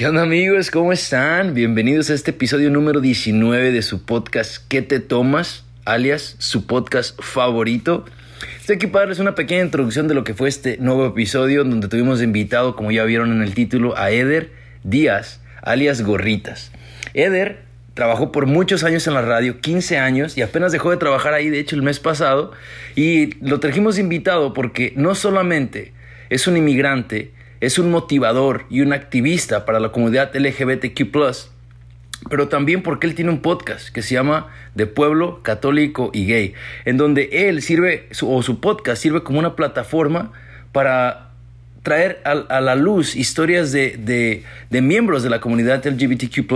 ¿Qué onda amigos? ¿Cómo están? Bienvenidos a este episodio número 19 de su podcast ¿Qué te tomas? alias su podcast favorito. Estoy aquí para darles una pequeña introducción de lo que fue este nuevo episodio donde tuvimos invitado, como ya vieron en el título, a Eder Díaz, alias Gorritas. Eder trabajó por muchos años en la radio, 15 años, y apenas dejó de trabajar ahí, de hecho, el mes pasado, y lo trajimos invitado porque no solamente es un inmigrante, es un motivador y un activista para la comunidad LGBTQ, pero también porque él tiene un podcast que se llama De Pueblo Católico y Gay, en donde él sirve, o su podcast sirve como una plataforma para traer a, la luz historias de, miembros de la comunidad LGBTQ,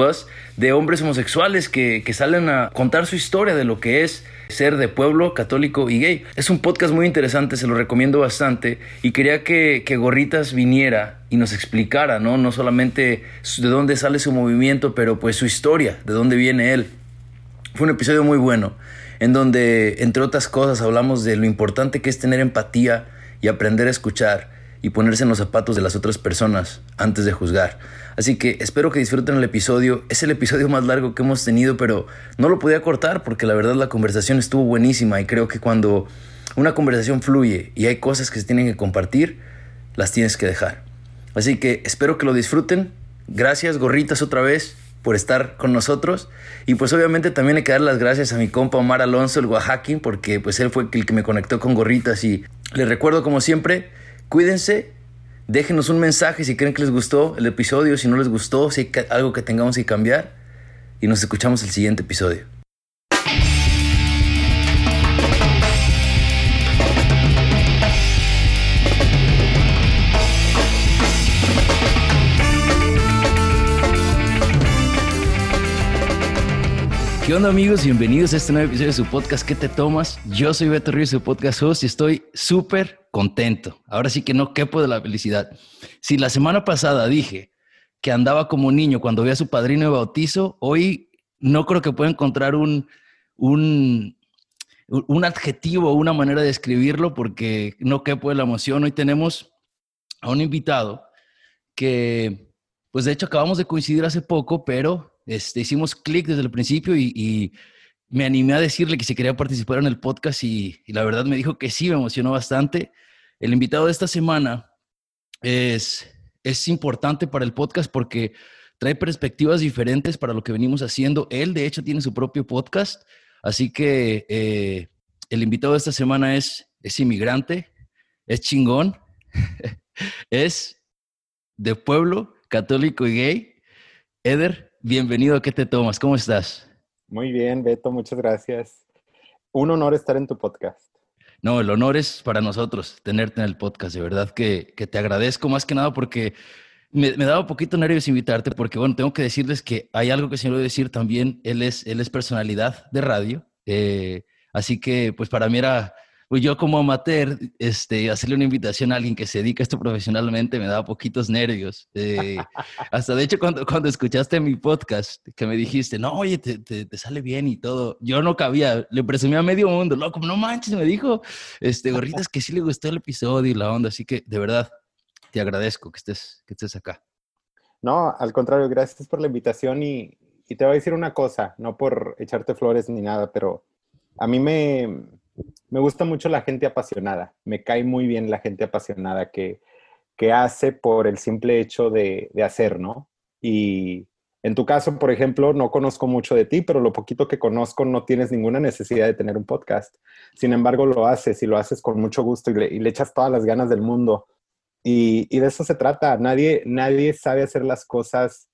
de hombres homosexuales que, que salen a contar su historia de lo que es ser de pueblo católico y gay. Es un podcast muy interesante, se lo recomiendo bastante y quería que, que Gorritas viniera y nos explicara, ¿no? No solamente de dónde sale su movimiento, pero pues su historia, de dónde viene él. Fue un episodio muy bueno, en donde, entre otras cosas, hablamos de lo importante que es tener empatía y aprender a escuchar y ponerse en los zapatos de las otras personas antes de juzgar. Así que espero que disfruten el episodio. Es el episodio más largo que hemos tenido, pero no lo podía cortar porque la verdad la conversación estuvo buenísima y creo que cuando una conversación fluye y hay cosas que se tienen que compartir, las tienes que dejar. Así que espero que lo disfruten. Gracias, gorritas, otra vez por estar con nosotros. Y pues obviamente también hay que dar las gracias a mi compa Omar Alonso, el Oaxaquín, porque pues él fue el que me conectó con gorritas. Y les recuerdo como siempre, Cuídense, déjenos un mensaje si creen que les gustó el episodio, si no les gustó, si hay algo que tengamos que cambiar. Y nos escuchamos el siguiente episodio. ¿Qué onda amigos? Bienvenidos a este nuevo episodio de su podcast ¿Qué te tomas? Yo soy Beto Ríos, su podcast host y estoy súper contento. Ahora sí que no quepo de la felicidad. Si la semana pasada dije que andaba como niño cuando vi a su padrino de bautizo, hoy no creo que pueda encontrar un, un, un adjetivo o una manera de escribirlo porque no quepo de la emoción. Hoy tenemos a un invitado que, pues de hecho acabamos de coincidir hace poco, pero este, hicimos clic desde el principio y, me animé a decirle que si quería participar en el podcast y, la verdad me dijo que sí, me emocionó bastante. El invitado de esta semana es, es importante para el podcast porque trae perspectivas diferentes para lo que venimos haciendo. Él, de hecho, tiene su propio podcast, así que eh, el invitado de esta semana es, es inmigrante, es chingón, es de pueblo católico y gay. Eder, Bienvenido, ¿qué te tomas? ¿Cómo estás? Muy bien, Beto, muchas gracias. Un honor estar en tu podcast. No, el honor es para nosotros tenerte en el podcast, de verdad que, te agradezco más que nada porque me, me, daba un poquito nervios invitarte porque, bueno, tengo que decirles que hay algo que se me decir también, él es, él es personalidad de radio, eh, así que pues para mí era pues yo como amateur, este, hacerle una invitación a alguien que se dedica a esto profesionalmente me daba poquitos nervios. Eh, hasta de hecho cuando, cuando escuchaste mi podcast, que me dijiste, no, oye, te, te, sale bien y todo, yo no cabía, le presumí a medio mundo, loco, no manches, me dijo, este, gorritas, que sí le gustó el episodio y la onda, así que de verdad, te agradezco que estés, que estés acá. No, al contrario, gracias por la invitación y, y te voy a decir una cosa, no por echarte flores ni nada, pero a mí me, me gusta mucho la gente apasionada. Me cae muy bien la gente apasionada que, hace por el simple hecho de, hacer, ¿no? Y en tu caso, por ejemplo, no conozco mucho de ti, pero lo poquito que conozco no tienes ninguna necesidad de tener un podcast. Sin embargo, lo haces y lo haces con mucho gusto y le, echas todas las ganas del mundo. Y, y, de eso se trata. Nadie, nadie sabe hacer las cosas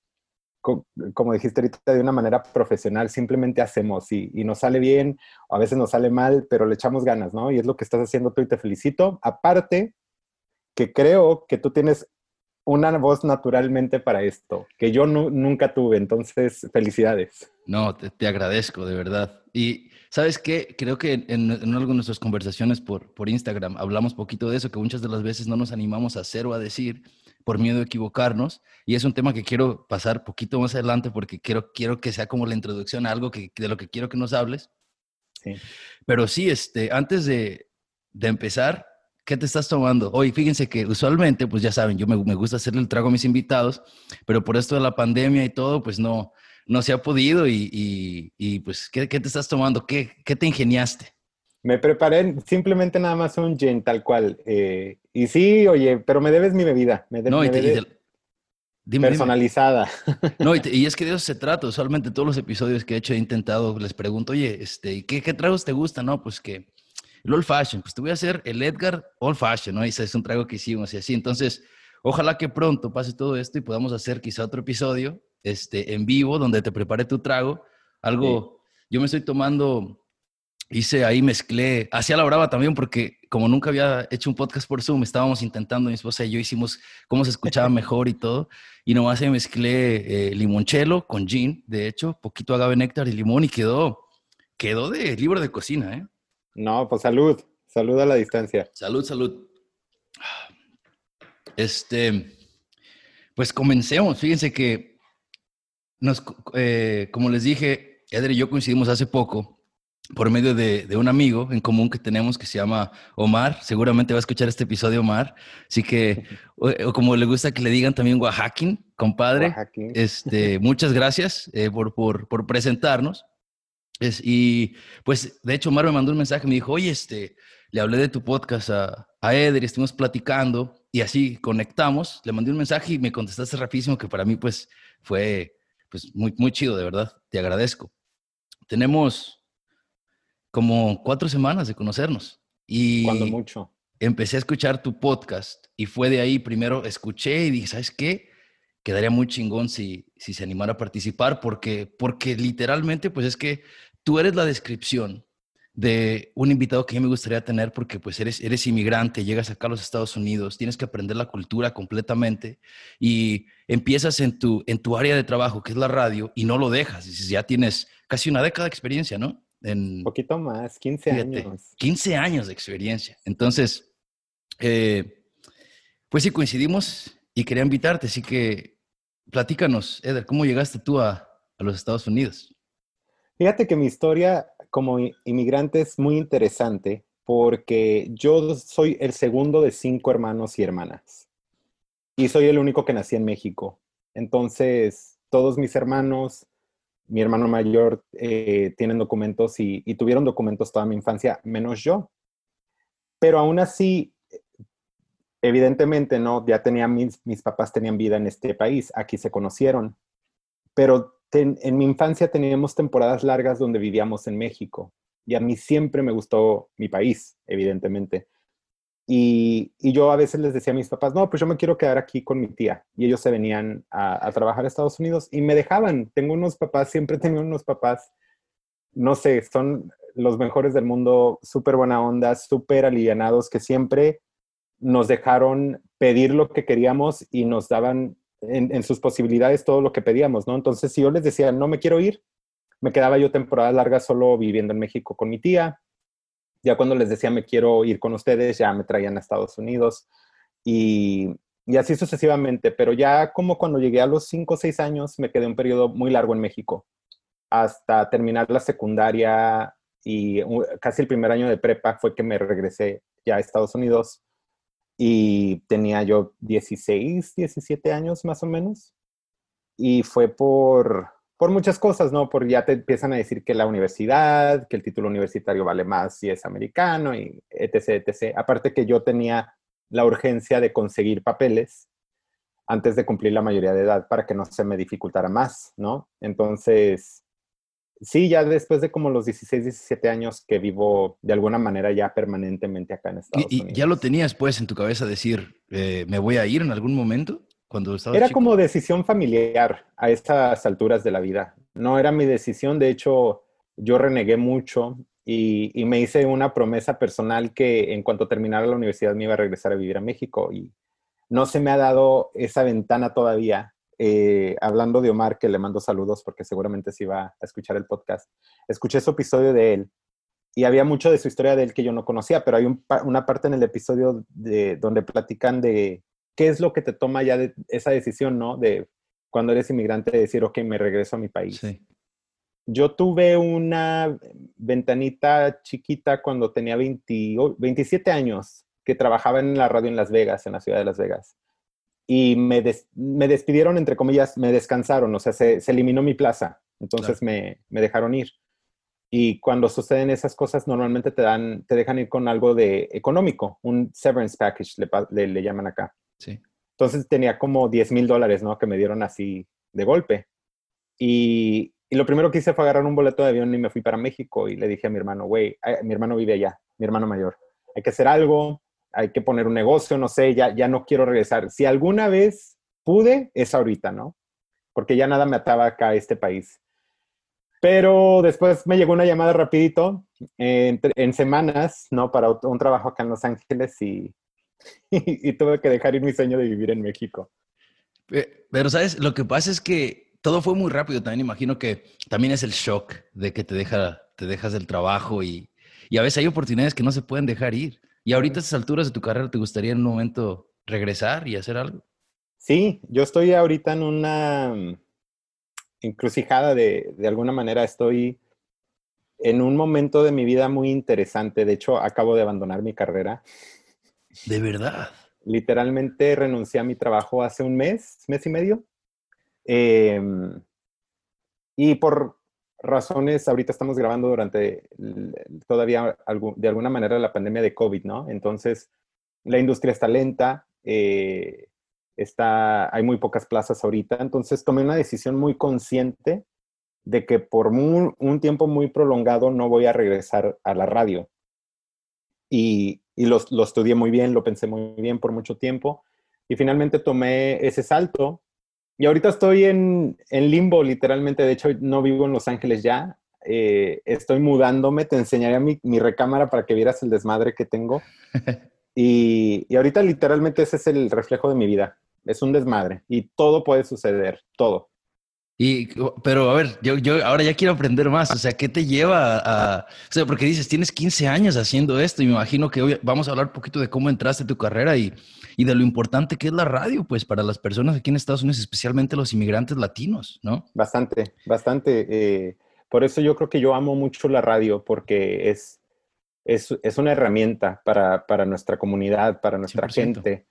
como dijiste ahorita, de una manera profesional, simplemente hacemos y, nos sale bien, o a veces nos sale mal, pero le echamos ganas, ¿no? Y es lo que estás haciendo tú y te felicito. Aparte, que creo que tú tienes una voz naturalmente para esto, que yo nunca tuve, entonces felicidades. No, te, agradezco, de verdad. Y sabes qué, creo que en, en, algunas de nuestras conversaciones por, por Instagram hablamos poquito de eso, que muchas de las veces no nos animamos a hacer o a decir por miedo a equivocarnos. Y es un tema que quiero pasar poquito más adelante porque quiero, quiero que sea como la introducción a algo que, de lo que quiero que nos hables. Sí. Pero sí, este, antes de, de empezar, ¿qué te estás tomando? Hoy, fíjense que usualmente, pues ya saben, yo me, me, gusta hacerle el trago a mis invitados, pero por esto de la pandemia y todo, pues no, no se ha podido. Y, y, pues, ¿qué, ¿qué, te estás tomando? ¿Qué, ¿Qué, te ingeniaste? Me preparé simplemente nada más un gin, tal cual. Eh, y sí, oye, pero me debes mi bebida. Me, no, me y te, debes... y te, Dime, personalizada. Dime. No, y, te, y, es que de eso se trata. Usualmente todos los episodios que he hecho he intentado, les pregunto, oye, este, ¿qué, qué tragos te gustan? No, pues que el old fashion, pues te voy a hacer el Edgar old fashion, ¿no? Y ese es un trago que hicimos y así. Entonces, ojalá que pronto pase todo esto y podamos hacer quizá otro episodio este, en vivo donde te prepare tu trago. Algo, sí. yo me estoy tomando, hice ahí, mezclé, hacía la brava también porque como nunca había hecho un podcast por Zoom, estábamos intentando, mi esposa y yo hicimos cómo se escuchaba mejor y todo, y nomás me mezclé eh, limonchelo con gin, de hecho, poquito agave néctar y limón, y quedó, quedó de libro de cocina, ¿eh? No, pues salud, salud a la distancia. Salud, salud. Este, pues comencemos, fíjense que nos, eh, como les dije, Eder y yo coincidimos hace poco por medio de, de, un amigo en común que tenemos que se llama Omar. Seguramente va a escuchar este episodio Omar. Así que, o, o como le gusta que le digan también Oaxaquín, compadre. Oaxaquín. Este, muchas gracias eh, por, por, por, presentarnos. Es, y pues, de hecho, Omar me mandó un mensaje, me dijo, oye, este, le hablé de tu podcast a, a Eder y estuvimos platicando y así conectamos. Le mandé un mensaje y me contestaste rapidísimo, que para mí, pues, fue pues, muy, muy chido, de verdad. Te agradezco. Tenemos como cuatro semanas de conocernos. Y Cuando mucho. Empecé a escuchar tu podcast y fue de ahí, primero escuché y dije, ¿sabes qué? Quedaría muy chingón si, si se animara a participar porque, porque literalmente pues es que tú eres la descripción de un invitado que mí me gustaría tener porque pues eres, eres inmigrante, llegas acá a los Estados Unidos, tienes que aprender la cultura completamente y empiezas en tu, en tu área de trabajo, que es la radio, y no lo dejas. Dices, ya tienes casi una década de experiencia, ¿no? En, poquito más, 15 fíjate, años. 15 años de experiencia. Entonces, eh, pues sí, coincidimos y quería invitarte, así que platícanos, Eder, ¿cómo llegaste tú a, a los Estados Unidos? Fíjate que mi historia como inmigrante es muy interesante porque yo soy el segundo de cinco hermanos y hermanas. Y soy el único que nací en México. Entonces, todos mis hermanos mi hermano mayor eh, tienen documentos y, tuvieron documentos toda mi infancia, menos yo. Pero aún así, evidentemente, ¿no? Ya tenía mis, mis papás tenían vida en este país, aquí se conocieron. Pero en mi infancia teníamos temporadas largas donde vivíamos en México. Y a mí siempre me gustó mi país, evidentemente. Y, yo a veces les decía a mis papás, no, pues yo me quiero quedar aquí con mi tía. Y ellos se venían a, trabajar a Estados Unidos y me dejaban. Tengo unos papás, siempre he unos papás, no sé, son los mejores del mundo, súper buena onda, súper alivianados, que siempre nos dejaron pedir lo que queríamos y nos daban en, sus posibilidades todo lo que pedíamos, ¿no? Entonces, si yo les decía, no me quiero ir, me quedaba yo temporadas largas solo viviendo en México con mi tía ya cuando les decía me quiero ir con ustedes, ya me traían a Estados Unidos y, y así sucesivamente. Pero ya como cuando llegué a los 5 o 6 años, me quedé un periodo muy largo en México, hasta terminar la secundaria y casi el primer año de prepa fue que me regresé ya a Estados Unidos y tenía yo 16, 17 años más o menos. Y fue por, por muchas cosas, ¿no? Porque ya te empiezan a decir que la universidad, que el título universitario vale más si es americano y etc, etc. Aparte que yo tenía la urgencia de conseguir papeles antes de cumplir la mayoría de edad para que no se me dificultara más, ¿no? Entonces, sí, ya después de como los 16, 17 años que vivo de alguna manera ya permanentemente acá en Estados ¿Y, Unidos. ¿Y ya lo tenías pues en tu cabeza decir, eh, me voy a ir en algún momento? Cuando era chico. como decisión familiar a estas alturas de la vida. No era mi decisión, de hecho, yo renegué mucho y, y, me hice una promesa personal que en cuanto terminara la universidad me iba a regresar a vivir a México y no se me ha dado esa ventana todavía. Eh, hablando de Omar, que le mando saludos porque seguramente se iba a escuchar el podcast, escuché su episodio de él y había mucho de su historia de él que yo no conocía, pero hay un, una parte en el episodio de, donde platican de qué es lo que te toma ya de esa decisión, ¿no? De cuando eres inmigrante, de decir, ok, me regreso a mi país. Sí. Yo tuve una ventanita chiquita cuando tenía 20, 27 años que trabajaba en la radio en Las Vegas, en la ciudad de Las Vegas. Y me, me despidieron, entre comillas, me descansaron, o sea, se, eliminó mi plaza. Entonces me, me, dejaron ir. Y cuando suceden esas cosas, normalmente te, dan, te dejan ir con algo de económico, un severance package, le, le, llaman acá. Sí. Entonces tenía como 10 mil dólares, ¿no? Que me dieron así de golpe. Y, y, lo primero que hice fue agarrar un boleto de avión y me fui para México y le dije a mi hermano, güey, mi hermano vive allá, mi hermano mayor, hay que hacer algo, hay que poner un negocio, no sé, ya, ya no quiero regresar. Si alguna vez pude, es ahorita, ¿no? Porque ya nada me ataba acá a este país. Pero después me llegó una llamada rapidito, en, semanas, ¿no? Para un trabajo acá en Los Ángeles y, tuve que dejar ir mi sueño de vivir en México. Pero, ¿sabes? Lo que pasa es que todo fue muy rápido. También imagino que también es el shock de que te, deja, te dejas del trabajo y a veces hay oportunidades que no se pueden dejar ir. Y ahorita a estas alturas de tu carrera, ¿te gustaría en un momento regresar y hacer algo? Sí, yo estoy ahorita en una encrucijada de, de alguna manera. Estoy en un momento de mi vida muy interesante. De hecho, acabo de abandonar mi carrera. ¿De verdad? Literalmente renuncié a mi trabajo hace un mes, mes y medio. Em, y por razones, ahorita estamos grabando durante todavía de alguna manera la pandemia de COVID, ¿no? Entonces, la industria está lenta, eh, está, hay muy pocas plazas ahorita, entonces tomé una decisión muy consciente de que por un tiempo muy prolongado no voy a regresar a la radio. Y, y lo, lo estudié muy bien, lo pensé muy bien por mucho tiempo, y finalmente tomé ese salto y ahorita estoy en, en, limbo, literalmente. De hecho, no vivo en Los Ángeles ya. Eh, estoy mudándome. Te enseñaría mi, mi, recámara para que vieras el desmadre que tengo. Y, y, ahorita, literalmente, ese es el reflejo de mi vida. Es un desmadre. Y todo puede suceder. Todo. Y, pero a ver, yo, yo ahora ya quiero aprender más. O sea, ¿qué te lleva a, O sea, porque dices, tienes 15 años haciendo esto y me imagino que hoy vamos a hablar un poquito de cómo entraste a tu carrera y, y de lo importante que es la radio, pues, para las personas aquí en Estados Unidos, especialmente los inmigrantes latinos, ¿no? Bastante, bastante. Eh, por eso yo creo que yo amo mucho la radio, porque es, es, es una herramienta para, para, nuestra comunidad, para nuestra gente.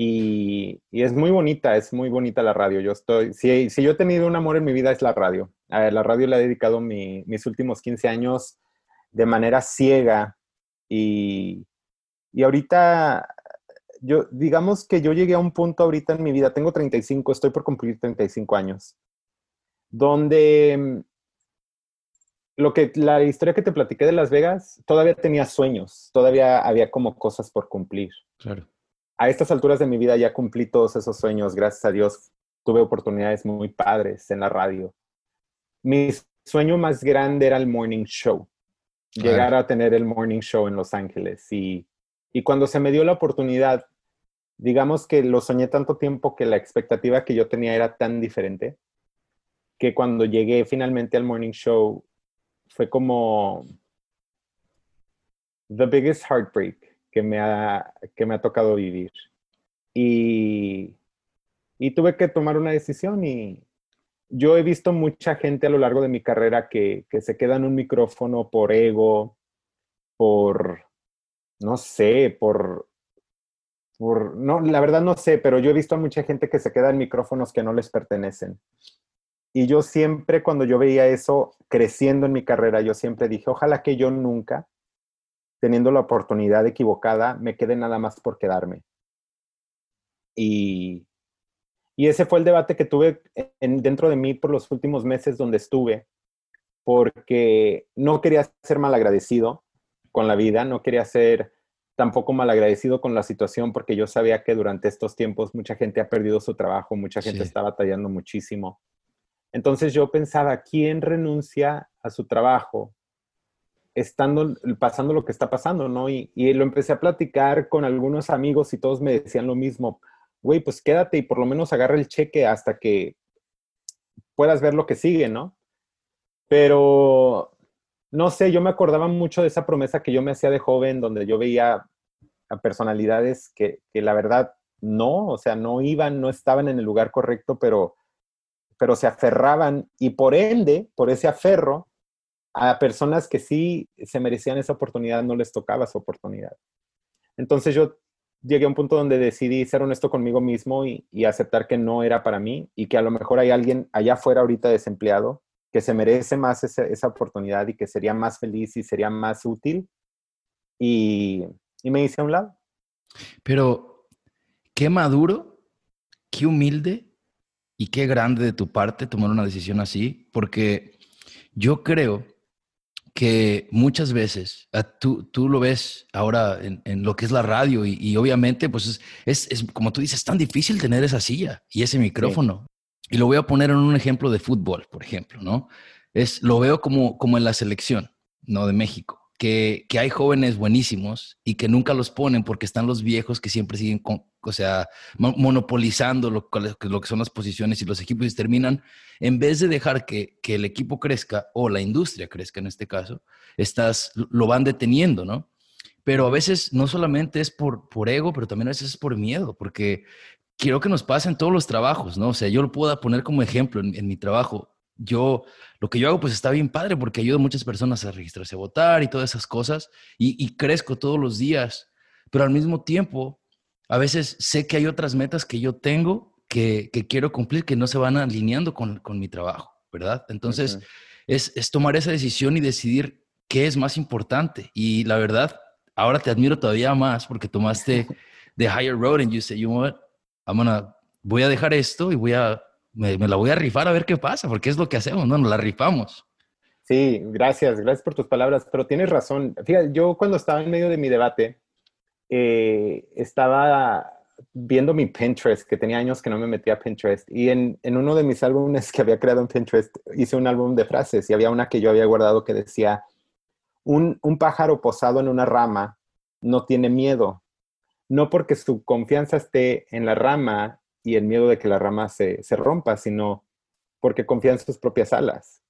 Y, es muy bonita, es muy bonita la radio. Yo estoy, si, yo he tenido un amor en mi vida es la radio. A la radio le he dedicado mis últimos 15 años de manera ciega y, y ahorita, yo, digamos que yo llegué a un punto ahorita en mi vida, tengo 35, estoy por cumplir 35 años, donde mm, lo que, la historia que te platiqué de Las Vegas, todavía tenía sueños, todavía había como cosas por cumplir. Claro a estas alturas de mi vida ya cumplí todos esos sueños, gracias a Dios. Tuve oportunidades muy padres en la radio. Mi sueño más grande era el morning show, llegar a tener el morning show en Los Ángeles. Y, y cuando se me dio la oportunidad, digamos que lo soñé tanto tiempo que la expectativa que yo tenía era tan diferente, que cuando llegué finalmente al morning show fue como the biggest heartbreak que me ha, que me ha tocado vivir. Y, y tuve que tomar una decisión y yo he visto mucha gente a lo largo de mi carrera que, que se queda en un micrófono por ego, por, no sé, por, por, no, la verdad no sé, pero yo he visto a mucha gente que se queda en micrófonos que no les pertenecen. Y yo siempre cuando yo veía eso creciendo en mi carrera, yo siempre dije, ojalá que yo nunca teniendo la oportunidad equivocada, me quedé nada más por quedarme. Y, y ese fue el debate que tuve en, dentro de mí por los últimos meses donde estuve, porque no quería ser malagradecido con la vida, no quería ser tampoco malagradecido con la situación, porque yo sabía que durante estos tiempos mucha gente ha perdido su trabajo, mucha gente está batallando muchísimo. Entonces yo pensaba, ¿quién renuncia a su trabajo estando, pasando lo que está pasando, ¿no? Y, lo empecé a platicar con algunos amigos y todos me decían lo mismo, güey, pues quédate y por lo menos agarra el cheque hasta que puedas ver lo que sigue, ¿no? Pero, no sé, yo me acordaba mucho de esa promesa que yo me hacía de joven, donde yo veía a personalidades que, que la verdad no, o sea, no iban, no estaban en el lugar correcto, pero, pero se aferraban y por ende, por ese aferro, a personas que sí se merecían esa oportunidad no les tocaba esa oportunidad. Entonces yo llegué a un punto donde decidí ser honesto conmigo mismo y, aceptar que no era para mí y que a lo mejor hay alguien allá afuera ahorita desempleado que se merece más esa oportunidad y que sería más feliz y sería más útil. Y, y me hice a un lado. Pero, qué maduro, qué humilde y qué grande de tu parte tomar una decisión así, porque yo creo que muchas veces ah, tú, tú lo ves ahora en, lo que es la radio y, obviamente pues es, es, como tú dices, tan difícil tener esa silla y ese micrófono. Y lo voy a poner en un ejemplo de fútbol, por ejemplo, ¿no? Es, lo veo como, como en la selección, ¿no? De México que, hay jóvenes buenísimos y que nunca los ponen porque están los viejos que siempre siguen, o sea, monopolizando lo, lo, que son las posiciones y los equipos y terminan, en vez de dejar que, el equipo crezca o la industria crezca en este caso, estás, lo van deteniendo, ¿no? Pero a veces no solamente es por, por ego, pero también a veces es por miedo, porque quiero que nos pasen todos los trabajos, ¿no? O sea, yo lo puedo poner como ejemplo en mi trabajo yo, lo que yo hago pues está bien padre porque ayudo a muchas personas a registrarse a votar y todas esas cosas y, crezco todos los días, pero al mismo tiempo, a veces sé que hay otras metas que yo tengo que, quiero cumplir que no se van alineando con, mi trabajo, ¿verdad? Entonces, es, es tomar esa decisión y decidir qué es más importante. Y la verdad, ahora te admiro todavía más porque tomaste the higher road and you said, you know what, I'm gonna, voy a dejar esto y voy a me, la voy a rifar a ver qué pasa, porque es lo que hacemos, ¿no? Nos la rifamos. Sí, gracias, gracias por tus palabras, pero tienes razón. Fíjate, yo cuando estaba en medio de mi debate, eh, estaba viendo mi Pinterest, que tenía años que no me metía a Pinterest, y en, en, uno de mis álbumes que había creado en Pinterest, hice un álbum de frases y había una que yo había guardado que decía, un, un pájaro posado en una rama no tiene miedo, no porque su confianza esté en la rama y el miedo de que la rama se, rompa, sino porque confía en sus propias alas.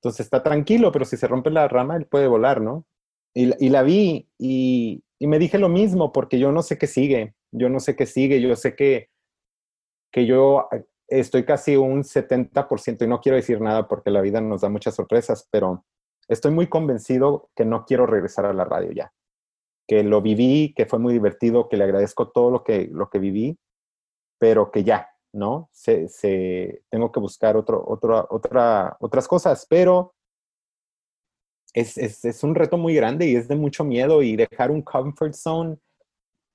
Entonces está tranquilo, pero si se rompe la rama, él puede volar, ¿no? Y, la vi y, me dije lo mismo, porque yo no sé qué sigue, yo no sé qué sigue, yo sé que, que yo estoy casi un 70%, y no quiero decir nada porque la vida nos da muchas sorpresas, pero estoy muy convencido que no quiero regresar a la radio ya, que lo viví, que fue muy divertido, que le agradezco todo lo que, lo que viví, pero que ya, ¿no? Se, se, tengo que buscar otro, otro, otra, otras cosas, pero es, es, es, un reto muy grande y es de mucho miedo y dejar un comfort zone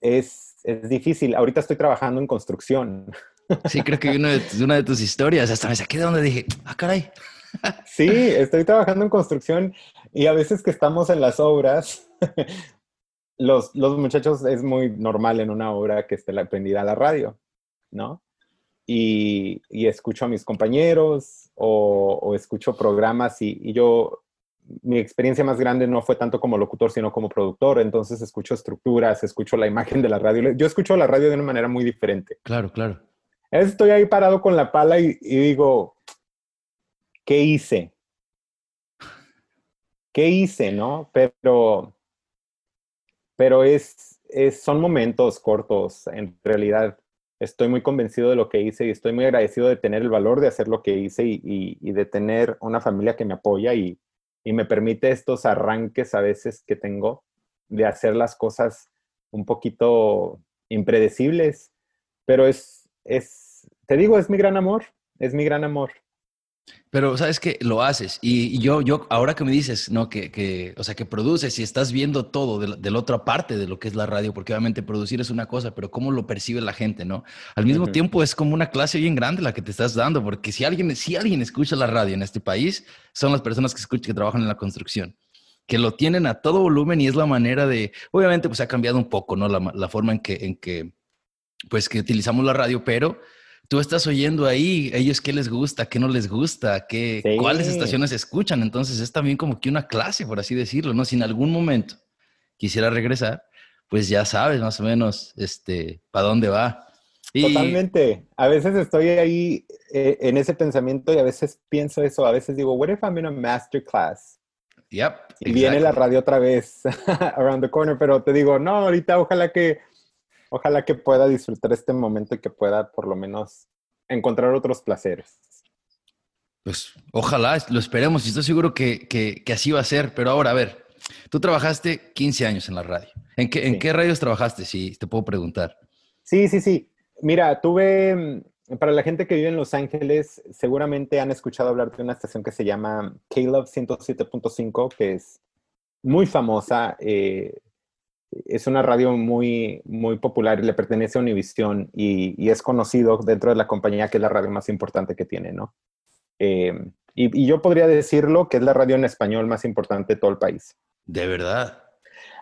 es, es difícil. Ahorita estoy trabajando en construcción. Sí, creo que una de, una de tus historias, hasta me saqué de donde dije, ah, caray. Sí, estoy trabajando en construcción y a veces que estamos en las obras, los, los muchachos es muy normal en una obra que esté la prendida a la radio. ¿No? Y, escucho a mis compañeros o, escucho programas y, yo, mi experiencia más grande no fue tanto como locutor, sino como productor, entonces escucho estructuras, escucho la imagen de la radio. Yo escucho la radio de una manera muy diferente. Claro, claro. Estoy ahí parado con la pala y, digo, ¿qué hice? ¿Qué hice, no? Pero, pero es, es, son momentos cortos, en realidad estoy muy convencido de lo que hice y estoy muy agradecido de tener el valor de hacer lo que hice y, de tener una familia que me apoya y, me permite estos arranques a veces que tengo de hacer las cosas un poquito impredecibles, pero es, es, te digo, es mi gran amor, es mi gran amor. Pero sabes que lo haces y, yo, yo, ahora que me dices, ¿no? Que, que, o sea, que produces y estás viendo todo de, la otra parte de lo que es la radio, porque obviamente producir es una cosa, pero cómo lo percibe la gente, ¿no? Al mismo tiempo es como una clase bien grande la que te estás dando, porque si alguien, si alguien escucha la radio en este país, son las personas que escuchan, que trabajan en la construcción que lo tienen a todo volumen y es la manera de, obviamente pues ha cambiado un poco, ¿no? La, la forma en que, en que, pues que utilizamos la radio, pero tú estás oyendo ahí, ellos qué les gusta, qué no les gusta, qué, cuáles estaciones escuchan. Entonces es también como que una clase, por así decirlo, ¿no? Si en algún momento quisiera regresar, pues ya sabes más o menos este, para dónde va. Totalmente. A veces estoy ahí eh, en ese pensamiento y a veces pienso eso. A veces digo, what if I'm in a masterclass? Yep. Y viene la radio otra vez, around the corner, pero te digo, no, ahorita ojalá que Ojalá que pueda disfrutar este momento y que pueda por lo menos encontrar otros placeres. Pues ojalá, lo esperemos y estoy seguro que, así va a ser. Pero ahora, a ver, tú trabajaste 15 años en la radio. ¿En qué, ¿en qué radios trabajaste, si te puedo preguntar? Sí, sí, sí. Mira, tuve, para la gente que vive en Los Ángeles, seguramente han escuchado hablar de una estación que se llama Caleb 107.5, que es muy famosa. Eh, es una radio muy, muy popular y le pertenece a Univision y, es conocido dentro de la compañía que es la radio más importante que tiene, ¿no? Eh, y, y, yo podría decirlo que es la radio en español más importante de todo el país. De verdad.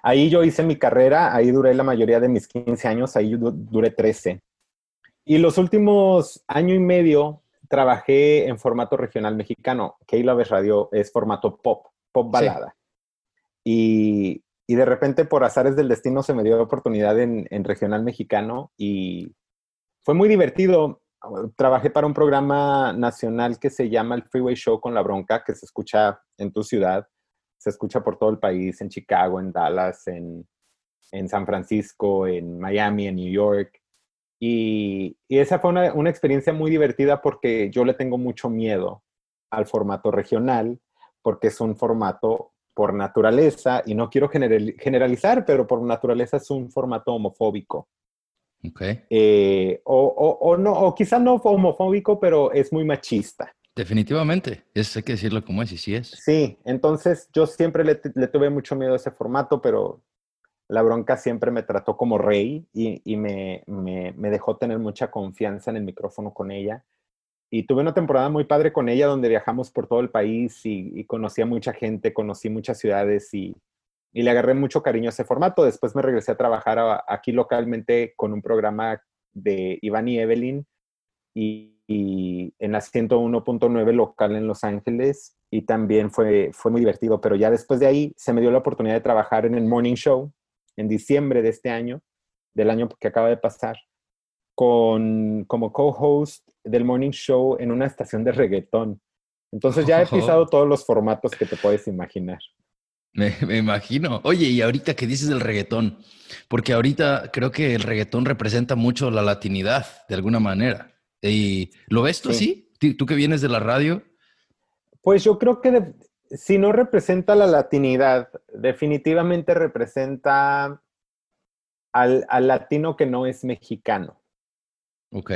Ahí yo hice mi carrera, ahí duré la mayoría de mis 15 años, ahí duré 13. Y los últimos año y medio trabajé en formato regional mexicano. K-Love Radio es formato pop, pop balada. Y, y, de repente, por azares del destino, se me dio oportunidad en, en regional mexicano y fue muy divertido. Trabajé para un programa nacional que se llama el Freeway Show con la bronca, que se escucha en tu ciudad se escucha por todo el país, en Chicago, en Dallas, en, en San Francisco, en Miami, en New York. Y, y esa fue una, una, experiencia muy divertida porque yo le tengo mucho miedo al formato regional, porque es un formato por naturaleza, y no quiero generalizar, pero por naturaleza es un formato homofóbico. Okay. Eh, o, o, o, no, o quizá no homofóbico, pero es muy machista. Definitivamente, es, hay que decirlo como es y sí es. Sí, entonces yo siempre le, tuve mucho miedo a ese formato, pero la bronca siempre me trató como rey y, y me, me, me, dejó tener mucha confianza en el micrófono con ella. Y tuve una temporada muy padre con ella donde viajamos por todo el país y, conocí a mucha gente, conocí muchas ciudades y, y, le agarré mucho cariño a ese formato. Después me regresé a trabajar aquí localmente con un programa de Iván y Evelyn y y en la 101.9 local en Los Ángeles y también fue, fue muy divertido, pero ya después de ahí se me dio la oportunidad de trabajar en el Morning Show en diciembre de este año, del año que acaba de pasar, con, como co-host del Morning Show en una estación de reggaetón. Entonces ya he pisado todos los formatos que te puedes imaginar. Me, me, imagino. Oye, y ahorita que dices del reggaetón, porque ahorita creo que el reggaetón representa mucho la latinidad, de alguna manera. ¿Y lo ves tú sí. así? ¿Tú que vienes de la radio? Pues yo creo que si no representa la latinidad, definitivamente representa al, al, latino que no es mexicano. Ok.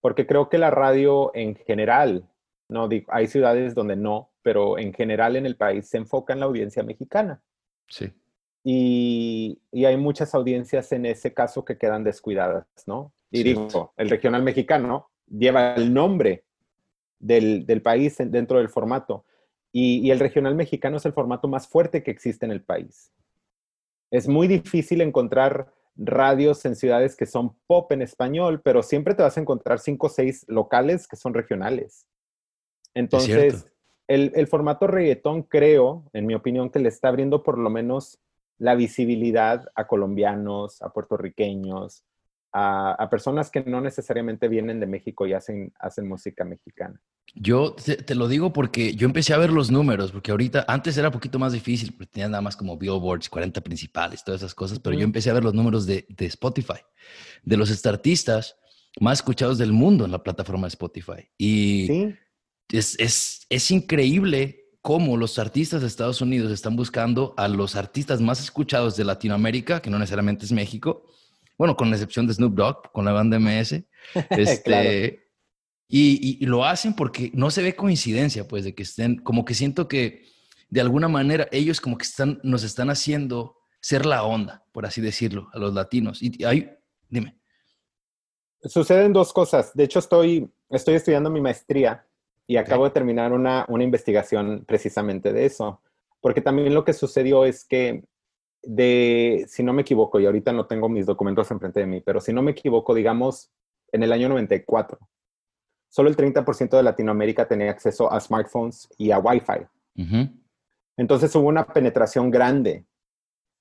Porque creo que la radio en general, no hay ciudades donde no, pero en general en el país se enfoca en la audiencia mexicana. Sí. Y, y hay muchas audiencias en ese caso que quedan descuidadas, ¿no? Y digo, el regional mexicano lleva el nombre del, del país dentro del formato. Y, y, el regional mexicano es el formato más fuerte que existe en el país. Es muy difícil encontrar radios en ciudades que son pop en español, pero siempre te vas a encontrar cinco o seis locales que son regionales. Entonces, el, el, formato reggaetón creo, en mi opinión, que le está abriendo por lo menos la visibilidad a colombianos, a puertorriqueños, a, a, personas que no necesariamente vienen de México y hacen, hacen música mexicana. Yo te, te, lo digo porque yo empecé a ver los números, porque ahorita, antes era un poquito más difícil, porque tenía nada más como billboards, 40 principales, todas esas cosas, pero mm. yo empecé a ver los números de, de Spotify, de los artistas más escuchados del mundo en la plataforma de Spotify. Y ¿Sí? es, es, es increíble cómo los artistas de Estados Unidos están buscando a los artistas más escuchados de Latinoamérica, que no necesariamente es México, bueno, con la excepción de Snoop Dogg, con la banda MS. Este, claro. y, y, lo hacen porque no se ve coincidencia, pues, de que estén, como que siento que de alguna manera ellos como que están, nos están haciendo ser la onda, por así decirlo, a los latinos. Y ahí, dime. Suceden dos cosas. De hecho, estoy, estoy estudiando mi maestría y acabo okay. de terminar una, una investigación precisamente de eso. Porque también lo que sucedió es que de, si no me equivoco, y ahorita no tengo mis documentos enfrente de mí, pero si no me equivoco, digamos, en el año 94, solo el 30% de Latinoamérica tenía acceso a smartphones y a Wi-Fi. Uh -huh. Entonces hubo una penetración grande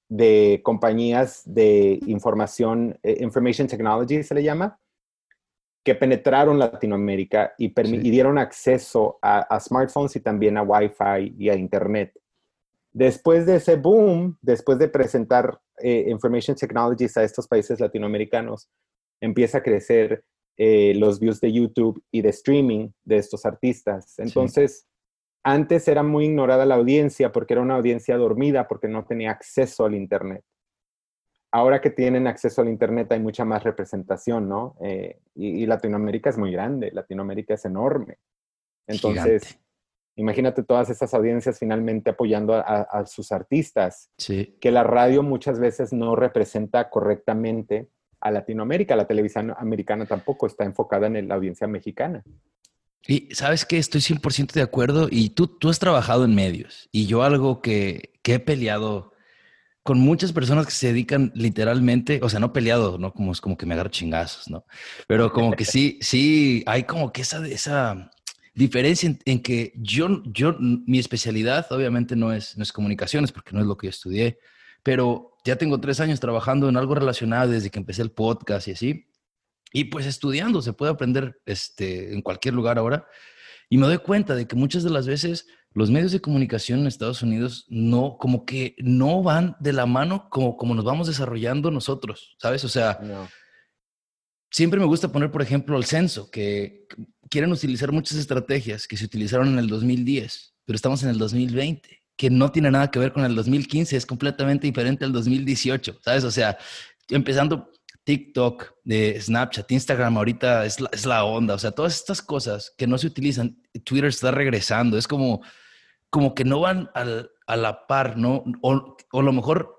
de compañías de información, eh, information technology se le llama, que penetraron Latinoamérica y, sí. y dieron acceso a, a, smartphones y también a Wi-Fi y a Internet. Después de ese boom, después de presentar eh, Information Technologies a estos países latinoamericanos, empieza a crecer eh, los views de YouTube y de streaming de estos artistas. Entonces, sí. Antes era muy ignorada la audiencia porque era una audiencia dormida, porque no tenía acceso al Internet. Ahora que tienen acceso al Internet hay mucha más representación, ¿no? Eh, y, Latinoamérica es muy grande, Latinoamérica es enorme. Entonces, imagínate todas esas audiencias finalmente apoyando a, sus artistas, sí. que la radio muchas veces no representa correctamente a Latinoamérica. La televisión americana tampoco está enfocada en la audiencia mexicana. Y sabes que estoy 100% de acuerdo y tú, tú has trabajado en medios y yo algo que, que, he peleado con muchas personas que se dedican literalmente, o sea, no peleado, ¿no? Como es como que me agarro chingazos, ¿no? Pero como que sí, sí, hay como que esa, esa diferencia en, que yo, yo, mi especialidad obviamente no es, no es comunicaciones porque no es lo que yo estudié, pero ya tengo tres años trabajando en algo relacionado desde que empecé el podcast y así. Y pues estudiando se puede aprender este, en cualquier lugar ahora. Y me doy cuenta de que muchas de las veces los medios de comunicación en Estados Unidos no, como que no van de la mano como, como nos vamos desarrollando nosotros, ¿sabes? O sea, siempre me gusta poner, por ejemplo, el censo, que quieren utilizar muchas estrategias que se utilizaron en el 2010, pero estamos en el 2020, que no tiene nada que ver con el 2015, es completamente diferente al 2018, ¿sabes? O sea, empezando TikTok, de Snapchat, Instagram ahorita es la, es la, onda, o sea, todas estas cosas que no se utilizan, Twitter está regresando, es como, como que no van al, a la par, ¿no? O, o lo mejor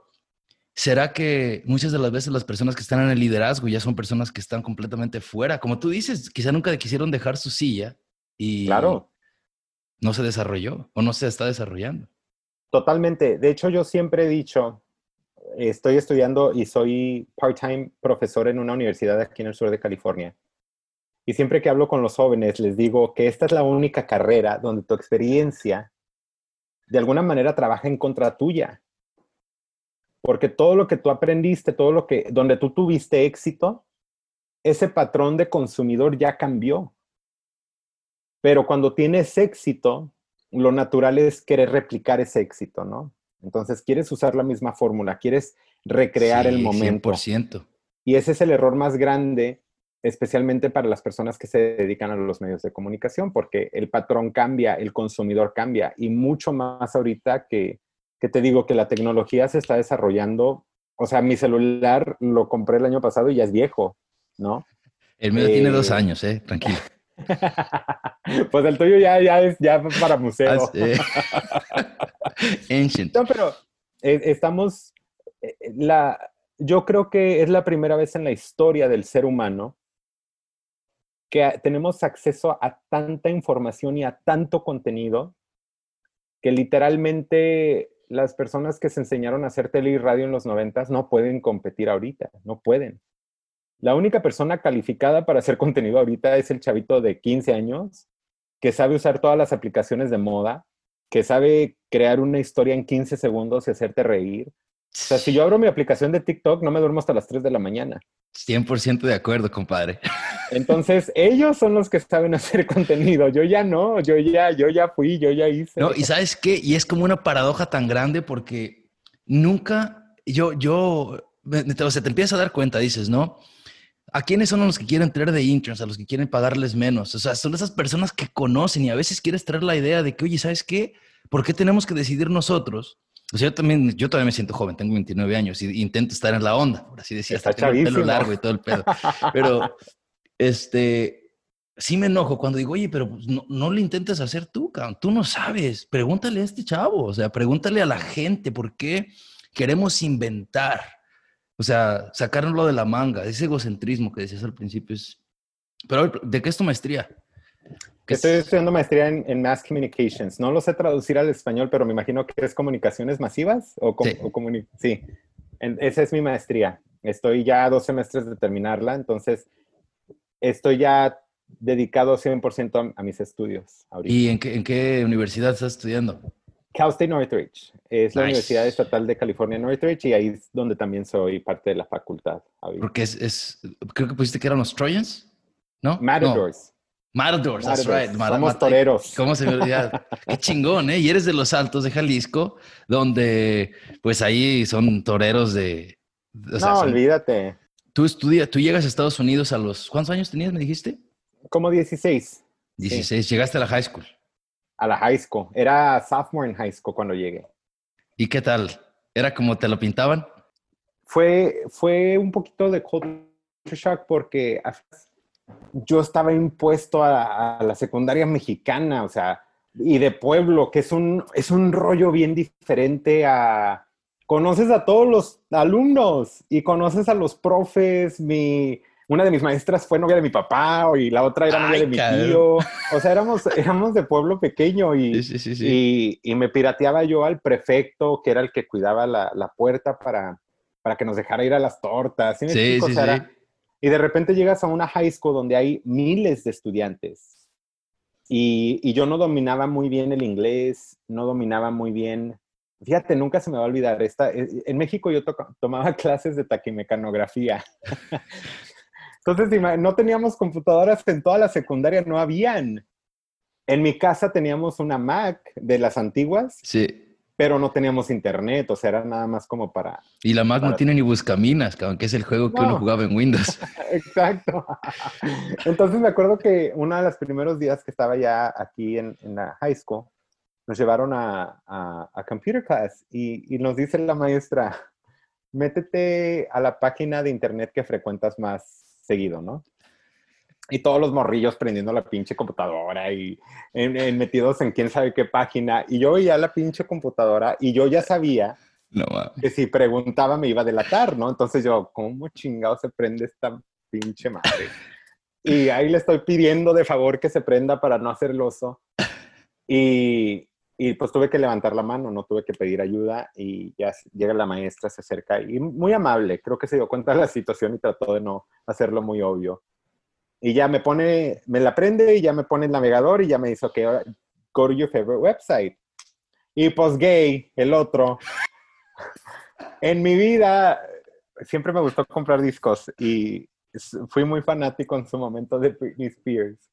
será que muchas de las veces las personas que están en el liderazgo ya son personas que están completamente fuera, como tú dices, quizá nunca quisieron dejar su silla y claro. no se desarrolló o no se está desarrollando. Totalmente. De hecho, yo siempre he dicho, estoy estudiando y soy part-time profesor en una universidad aquí en el sur de California. Y siempre que hablo con los jóvenes, les digo que esta es la única carrera donde tu experiencia de alguna manera trabaja en contra tuya. Porque todo lo que tú aprendiste, todo lo que, donde tú tuviste éxito, ese patrón de consumidor ya cambió. Pero cuando tienes éxito, lo natural es querer replicar ese éxito, ¿no? Entonces, quieres usar la misma fórmula, quieres recrear el momento. 100%. Y ese es el error más grande, especialmente para las personas que se dedican a los medios de comunicación, porque el patrón cambia, el consumidor cambia, y mucho más ahorita que, que te digo que la tecnología se está desarrollando. O sea, mi celular lo compré el año pasado y ya es viejo, ¿no? El mío tiene dos eh, años, ¿eh? Tranquilo. pues el tuyo ya, ya es ya para museo. Ancient. No, pero eh, estamos, eh, la, yo creo que es la primera vez en la historia del ser humano que tenemos acceso a tanta información y a tanto contenido que literalmente las personas que se enseñaron a hacer tele y radio en los noventas no pueden competir ahorita, no pueden. La única persona calificada para hacer contenido ahorita es el chavito de 15 años que sabe usar todas las aplicaciones de moda, que sabe crear una historia en 15 segundos y hacerte reír. O sea, si yo abro mi aplicación de TikTok, no me duermo hasta las 3 de la mañana. 100% de acuerdo, compadre. Entonces, ellos son los que saben hacer contenido. Yo ya no, yo ya, yo ya fui, yo ya hice. No, y sabes qué, y es como una paradoja tan grande porque nunca, yo, yo, o sea, te empiezas a dar cuenta, dices, ¿no? ¿A quiénes son los que quieren traer de interns? A los que quieren pagarles menos. O sea, son esas personas que conocen y a veces quieres traer la idea de que, oye, ¿sabes qué? ¿Por qué tenemos que decidir nosotros? O sea, yo también, yo todavía me siento joven, tengo 29 años y intento estar en la onda, por así decir, hasta tengo el pelo largo y todo el pedo. Pero, este, sí me enojo cuando digo, oye, pero pues, no, no, lo intentes hacer tú, cabrón. Tú no sabes. Pregúntale a este chavo, o sea, pregúntale a la gente por qué queremos inventar. O sea, sacarlo de la manga, ese egocentrismo que decías al principio es... Pero, ¿de qué es tu maestría? Estoy estudiando maestría en, Mass Communications. No lo sé traducir al español, pero me imagino que es comunicaciones masivas o, sí. sí. esa es mi maestría. Estoy ya a dos semestres de terminarla, entonces estoy ya dedicado 100% a, mis estudios. ¿Y en qué, en qué universidad estás estudiando? Cal State Northridge. Es la Universidad Estatal de California Northridge y ahí es donde también soy parte de la facultad. Porque es, es, creo que pusiste que eran los Trojans, ¿no? Matadors. Matadors, that's right. Somos toreros. ¿Cómo se me olvida? Qué chingón, ¿eh? Y eres de los Altos de Jalisco, donde pues ahí son toreros de... no, olvídate. Tú estudias, tú llegas a Estados Unidos a los... ¿Cuántos años tenías, me dijiste? Como 16. 16. Llegaste a la high school. a la high school. Era sophomore en high school cuando llegué. ¿Y qué tal? ¿Era como te lo pintaban? Fue, fue un poquito de culture shock porque yo estaba impuesto a, a la secundaria mexicana, o sea, y de pueblo, que es un, es un rollo bien diferente a... Conoces a todos los alumnos y conoces a los profes, mi, una de mis maestras fue novia de mi papá y la otra era novia de mi tío. O sea, éramos, éramos de pueblo pequeño y, y, y, me pirateaba yo al prefecto, que era el que cuidaba la, la puerta para, para que nos dejara ir a las tortas. ¿sí? sí, sí, y de repente llegas a una high school donde hay miles de estudiantes y, y, yo no dominaba muy bien el inglés, no dominaba muy bien. Fíjate, nunca se me va a olvidar. Esta, eh, en México yo tomaba clases de taquimecanografía. Entonces, no teníamos computadoras en toda la secundaria, no habían. En mi casa teníamos una Mac de las antiguas. Sí. Pero no teníamos internet, o sea, era nada más como para... Y la Mac no tiene ni buscaminas, que es el juego que uno jugaba en Windows. Exacto. Entonces me acuerdo que uno de los primeros días que estaba ya aquí en, la high school, nos llevaron a, a, computer class y, y nos dice la maestra, métete a la página de internet que frecuentas más seguido, ¿no? Y todos los morrillos prendiendo la pinche computadora y metidos en quién sabe qué página. Y yo veía la pinche computadora y yo ya sabía que si preguntaba me iba a delatar, ¿no? Entonces yo, ¿cómo chingado se prende esta pinche madre? Y ahí le estoy pidiendo de favor que se prenda para no hacer el oso. Y, y pues tuve que levantar la mano, no tuve que pedir ayuda y ya llega la maestra, se acerca y muy amable, creo que se dio cuenta de la situación y trató de no hacerlo muy obvio. Y ya me pone, me la prende y ya me pone el navegador y ya me hizo que go to your favorite website. Y pues gay, el otro. en mi vida siempre me gustó comprar discos y fui muy fanático en su momento de Britney Spears.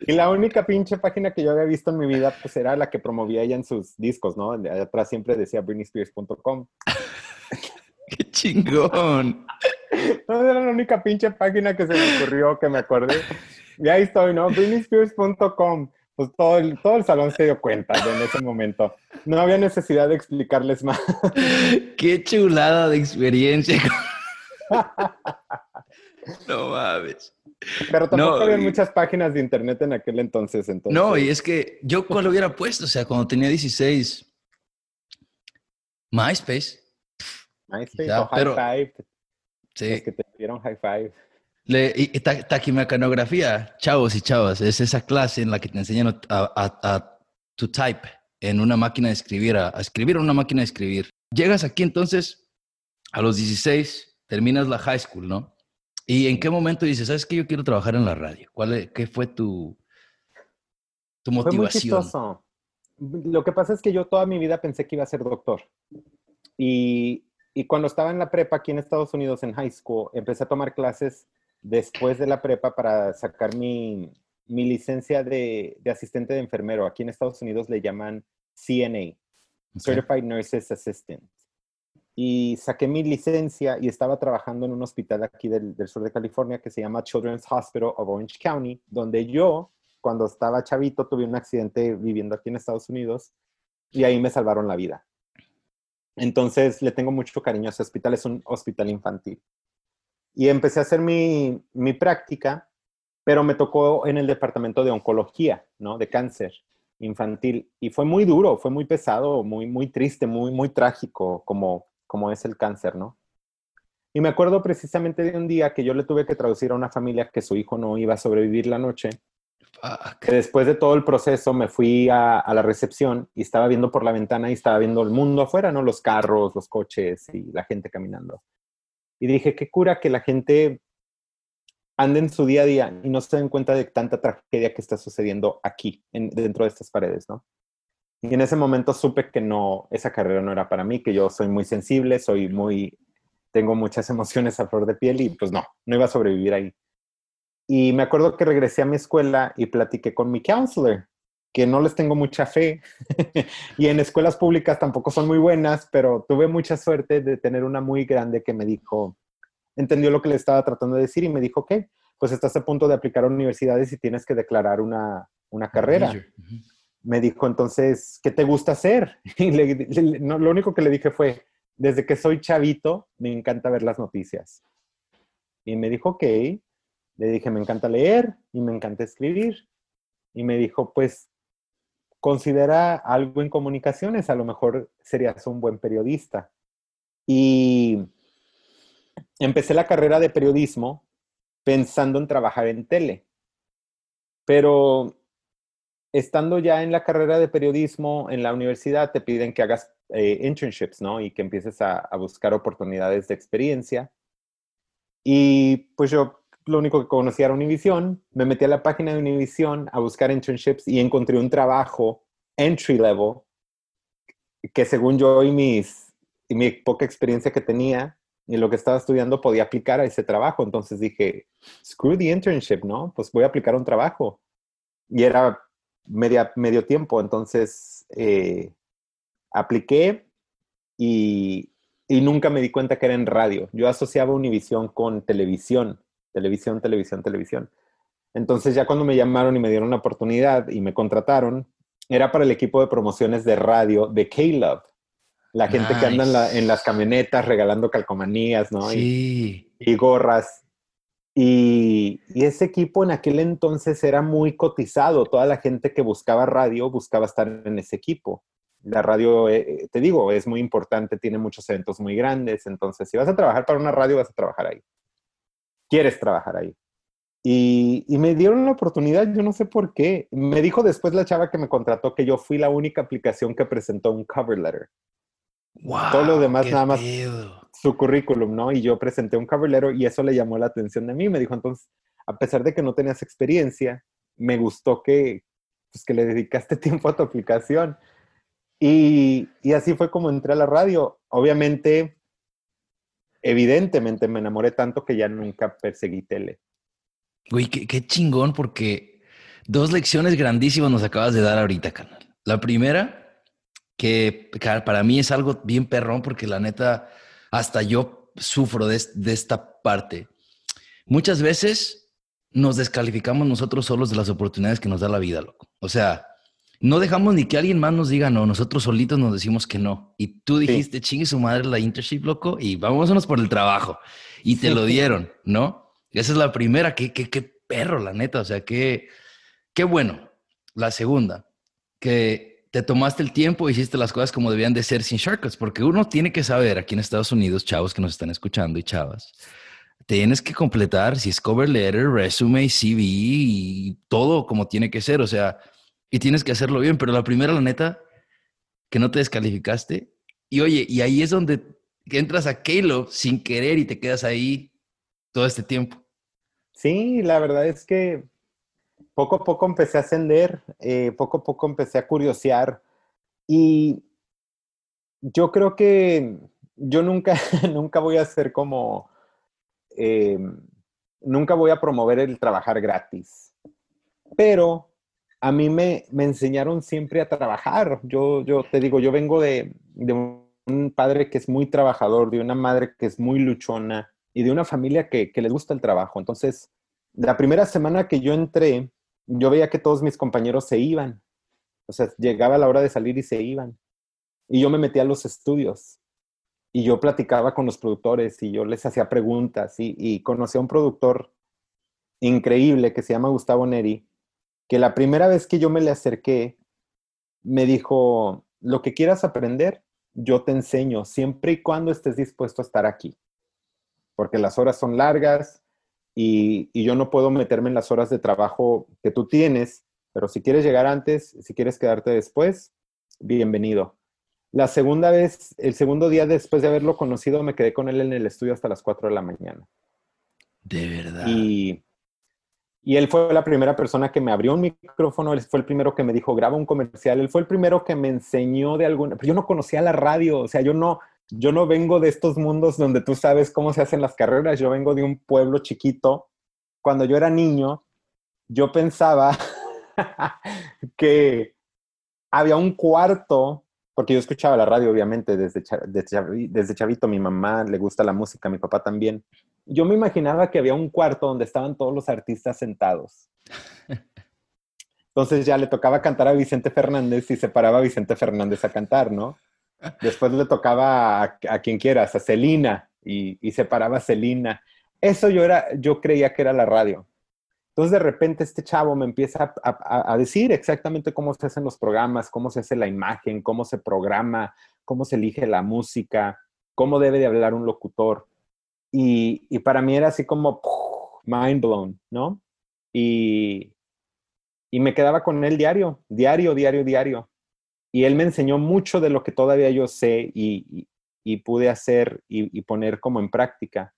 Y la única pinche página que yo había visto en mi vida, pues era la que promovía ella en sus discos, ¿no? Atrás siempre decía BritneySpears.com. ¡Qué chingón! No, era la única pinche página que se me ocurrió, que me acordé. Y ahí estoy, ¿no? BritneySpears.com. Pues todo el, todo el salón se dio cuenta en ese momento. No había necesidad de explicarles más. ¡Qué chulada de experiencia! no mames. Pero tampoco había muchas páginas de internet en aquel entonces, entonces. No, y es que yo cuál hubiera puesto, o sea, cuando tenía 16, MySpace. MySpace o High Sí. que te dieron High Five. Le, y, taquimecanografía, chavos y chavas, es esa clase en la que te enseñan a, a, a to type en una máquina de escribir, a, a escribir en una máquina de escribir. Llegas aquí entonces a los 16, terminas la high school, ¿no? ¿Y en qué momento dices, sabes que yo quiero trabajar en la radio? ¿Cuál, ¿Qué fue tu, tu motivación? Fue muy Lo que pasa es que yo toda mi vida pensé que iba a ser doctor. Y, y, cuando estaba en la prepa aquí en Estados Unidos, en high school, empecé a tomar clases después de la prepa para sacar mi, mi licencia de, de, asistente de enfermero. Aquí en Estados Unidos le llaman CNA, Certified Nurses Assistant y saqué mi licencia y estaba trabajando en un hospital aquí del, sur de California que se llama Children's Hospital of Orange County, donde yo, cuando estaba chavito, tuve un accidente viviendo aquí en Estados Unidos y ahí me salvaron la vida. Entonces le tengo mucho cariño a ese hospital, es un hospital infantil. Y empecé a hacer mi, mi práctica, pero me tocó en el departamento de oncología, ¿no? De cáncer infantil. Y fue muy duro, fue muy pesado, muy, muy triste, muy, muy trágico, como como es el cáncer, ¿no? Y me acuerdo precisamente de un día que yo le tuve que traducir a una familia que su hijo no iba a sobrevivir la noche. Que después de todo el proceso me fui a, la recepción y estaba viendo por la ventana y estaba viendo el mundo afuera, ¿no? Los carros, los coches y la gente caminando. Y dije, qué cura que la gente ande en su día a día y no se den cuenta de tanta tragedia que está sucediendo aquí, dentro de estas paredes, ¿no? Y en ese momento supe que no, esa carrera no era para mí, que yo soy muy sensible, soy muy, tengo muchas emociones a flor de piel y pues no, no iba a sobrevivir ahí. Y me acuerdo que regresé a mi escuela y platiqué con mi counselor, que no les tengo mucha fe y en escuelas públicas tampoco son muy buenas, pero tuve mucha suerte de tener una muy grande que me dijo, entendió lo que le estaba tratando de decir y me dijo, que pues estás a punto de aplicar a universidades y tienes que declarar una, una carrera. me dijo entonces, ¿qué te gusta hacer? Y lo único que le dije fue, desde que soy chavito, me encanta ver las noticias. Y me dijo, ok. Le dije, me encanta leer y me encanta escribir. Y me dijo, pues, considera algo en comunicaciones, a lo mejor serías un buen periodista. Y empecé la carrera de periodismo pensando en trabajar en tele. Pero estando ya en la carrera de periodismo en la universidad, te piden que hagas eh, internships, ¿no? Y que empieces a, a, buscar oportunidades de experiencia. Y pues yo lo único que conocía era Univision, me metí a la página de Univision a buscar internships y encontré un trabajo entry level que según yo y, mi poca experiencia que tenía y lo que estaba estudiando podía aplicar a ese trabajo. Entonces dije, screw the internship, ¿no? Pues voy a aplicar un trabajo. Y era media, medio tiempo, entonces eh, apliqué y, y nunca me di cuenta que era en radio. Yo asociaba Univision con televisión, televisión, televisión, televisión. Entonces ya cuando me llamaron y me dieron la oportunidad y me contrataron, era para el equipo de promociones de radio de K-Love. La gente que anda en, las camionetas regalando calcomanías, ¿no? Sí. Y, gorras. Y, y, ese equipo en aquel entonces era muy cotizado. Toda la gente que buscaba radio buscaba estar en ese equipo. La radio, eh, eh, te digo, es muy importante, tiene muchos eventos muy grandes. Entonces, si vas a trabajar para una radio, vas a trabajar ahí. Quieres trabajar ahí. Y, y, me dieron la oportunidad, yo no sé por qué. Me dijo después la chava que me contrató que yo fui la única aplicación que presentó un cover letter. Todo lo demás nada más su currículum, ¿no? Y yo presenté un cover letter y eso le llamó la atención de mí. Me dijo, entonces, a pesar de que no tenías experiencia, me gustó que, pues, que le dedicaste tiempo a tu aplicación. Y, y así fue como entré a la radio. Obviamente, evidentemente me enamoré tanto que ya nunca perseguí tele. Güey, qué, chingón porque dos lecciones grandísimas nos acabas de dar ahorita, canal. La primera que para mí es algo bien perrón porque la neta, hasta yo sufro de, de esta parte. Muchas veces nos descalificamos nosotros solos de las oportunidades que nos da la vida, loco. O sea, no dejamos ni que alguien más nos diga no, nosotros solitos nos decimos que no. Y tú dijiste, chingue su madre la internship, loco, y vámonos por el trabajo. Y te lo dieron, ¿no? Esa es la primera, qué, qué, qué perro, la neta, o sea, qué, qué bueno. La segunda, que te tomaste el tiempo, hiciste las cosas como debían de ser sin shortcuts, porque uno tiene que saber aquí en Estados Unidos, chavos que nos están escuchando y chavas, tienes que completar si es cover letter, resume, CV y todo como tiene que ser, o sea, y tienes que hacerlo bien, pero la primera, la neta, que no te descalificaste. Y oye, y ahí es donde entras a Kalo sin querer y te quedas ahí todo este tiempo. Sí, la verdad es que poco a poco empecé a ascender, eh, poco a poco empecé a curiosear y yo creo que yo nunca, nunca voy a ser como, eh, nunca voy a promover el trabajar gratis, pero a mí me, me enseñaron siempre a trabajar. Yo, yo te digo, yo vengo de, de un padre que es muy trabajador, de una madre que es muy luchona y de una familia que, que les gusta el trabajo. Entonces, la primera semana que yo entré, yo veía que todos mis compañeros se iban. O sea, llegaba la hora de salir y se iban. Y yo me metía a los estudios. Y yo platicaba con los productores y yo les hacía preguntas. Y, y conocí a un productor increíble que se llama Gustavo Neri, que la primera vez que yo me le acerqué, me dijo, lo que quieras aprender, yo te enseño, siempre y cuando estés dispuesto a estar aquí. Porque las horas son largas, y, yo no puedo meterme en las horas de trabajo que tú tienes, pero si quieres llegar antes, si quieres quedarte después, bienvenido. La segunda vez, el segundo día después de haberlo conocido, me quedé con él en el estudio hasta las 4 de la mañana. De verdad. Y, y él fue la primera persona que me abrió un micrófono, él fue el primero que me dijo, graba un comercial, él fue el primero que me enseñó de alguna, yo no conocía la radio, o sea, yo no, yo no vengo de estos mundos donde tú sabes cómo se hacen las carreras, yo vengo de un pueblo chiquito. Cuando yo era niño, yo pensaba que había un cuarto, porque yo escuchaba la radio, obviamente, desde, desde, chavito, mi mamá le gusta la música, mi papá también. Yo me imaginaba que había un cuarto donde estaban todos los artistas sentados. Entonces ya le tocaba cantar a Vicente Fernández y se paraba a Vicente Fernández a cantar, ¿no? Después le tocaba a, quien quieras, a Celina, y, se paraba Celina. Eso yo, era, yo creía que era la radio. Entonces de repente este chavo me empieza a, a, decir exactamente cómo se hacen los programas, cómo se hace la imagen, cómo se programa, cómo se elige la música, cómo debe de hablar un locutor. Y, y para mí era así como mind blown, ¿no? Y, y me quedaba con él diario, diario, diario, diario. Y él me enseñó mucho de lo que todavía yo sé y, y, pude hacer y, poner como en práctica.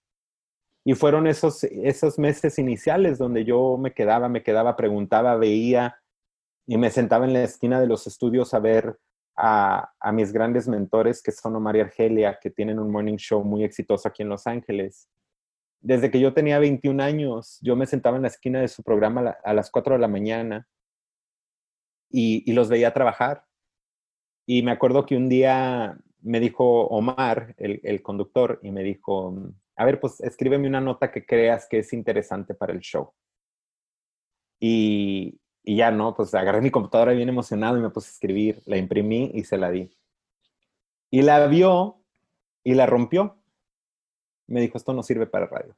Y fueron esos, esos meses iniciales donde yo me quedaba, me quedaba, preguntaba, veía y me sentaba en la esquina de los estudios a ver a, mis grandes mentores que son Omar y Argelia, que tienen un morning show muy exitoso aquí en Los Ángeles desde que yo tenía 21 años, yo me sentaba en la esquina de su programa a las 4 de la mañana y, los veía trabajar. Y me acuerdo que un día me dijo Omar, el, conductor, y me dijo, a ver, pues escríbeme una nota que creas que es interesante para el show. Y, y ya no, pues agarré mi computadora bien emocionado y me puse a escribir, la imprimí y se la di. Y la vio y la rompió me dijo, esto no sirve para radio.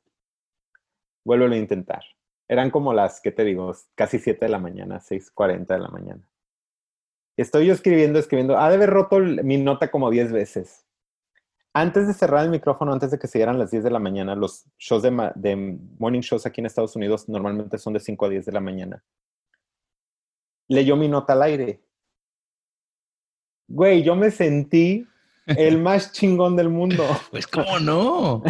Vuélvelo a intentar. Eran como las, ¿qué te digo? Casi 7 de la mañana, 6.40 de la mañana. Estoy yo escribiendo, escribiendo. Ha de haber roto mi nota como 10 veces. Antes de cerrar el micrófono, antes de que se dieran las 10 de la mañana, los shows de, de morning shows aquí en Estados Unidos normalmente son de 5 a 10 de la mañana. Leyó mi nota al aire. Güey, yo me sentí el más chingón del mundo. Pues, ¿cómo no?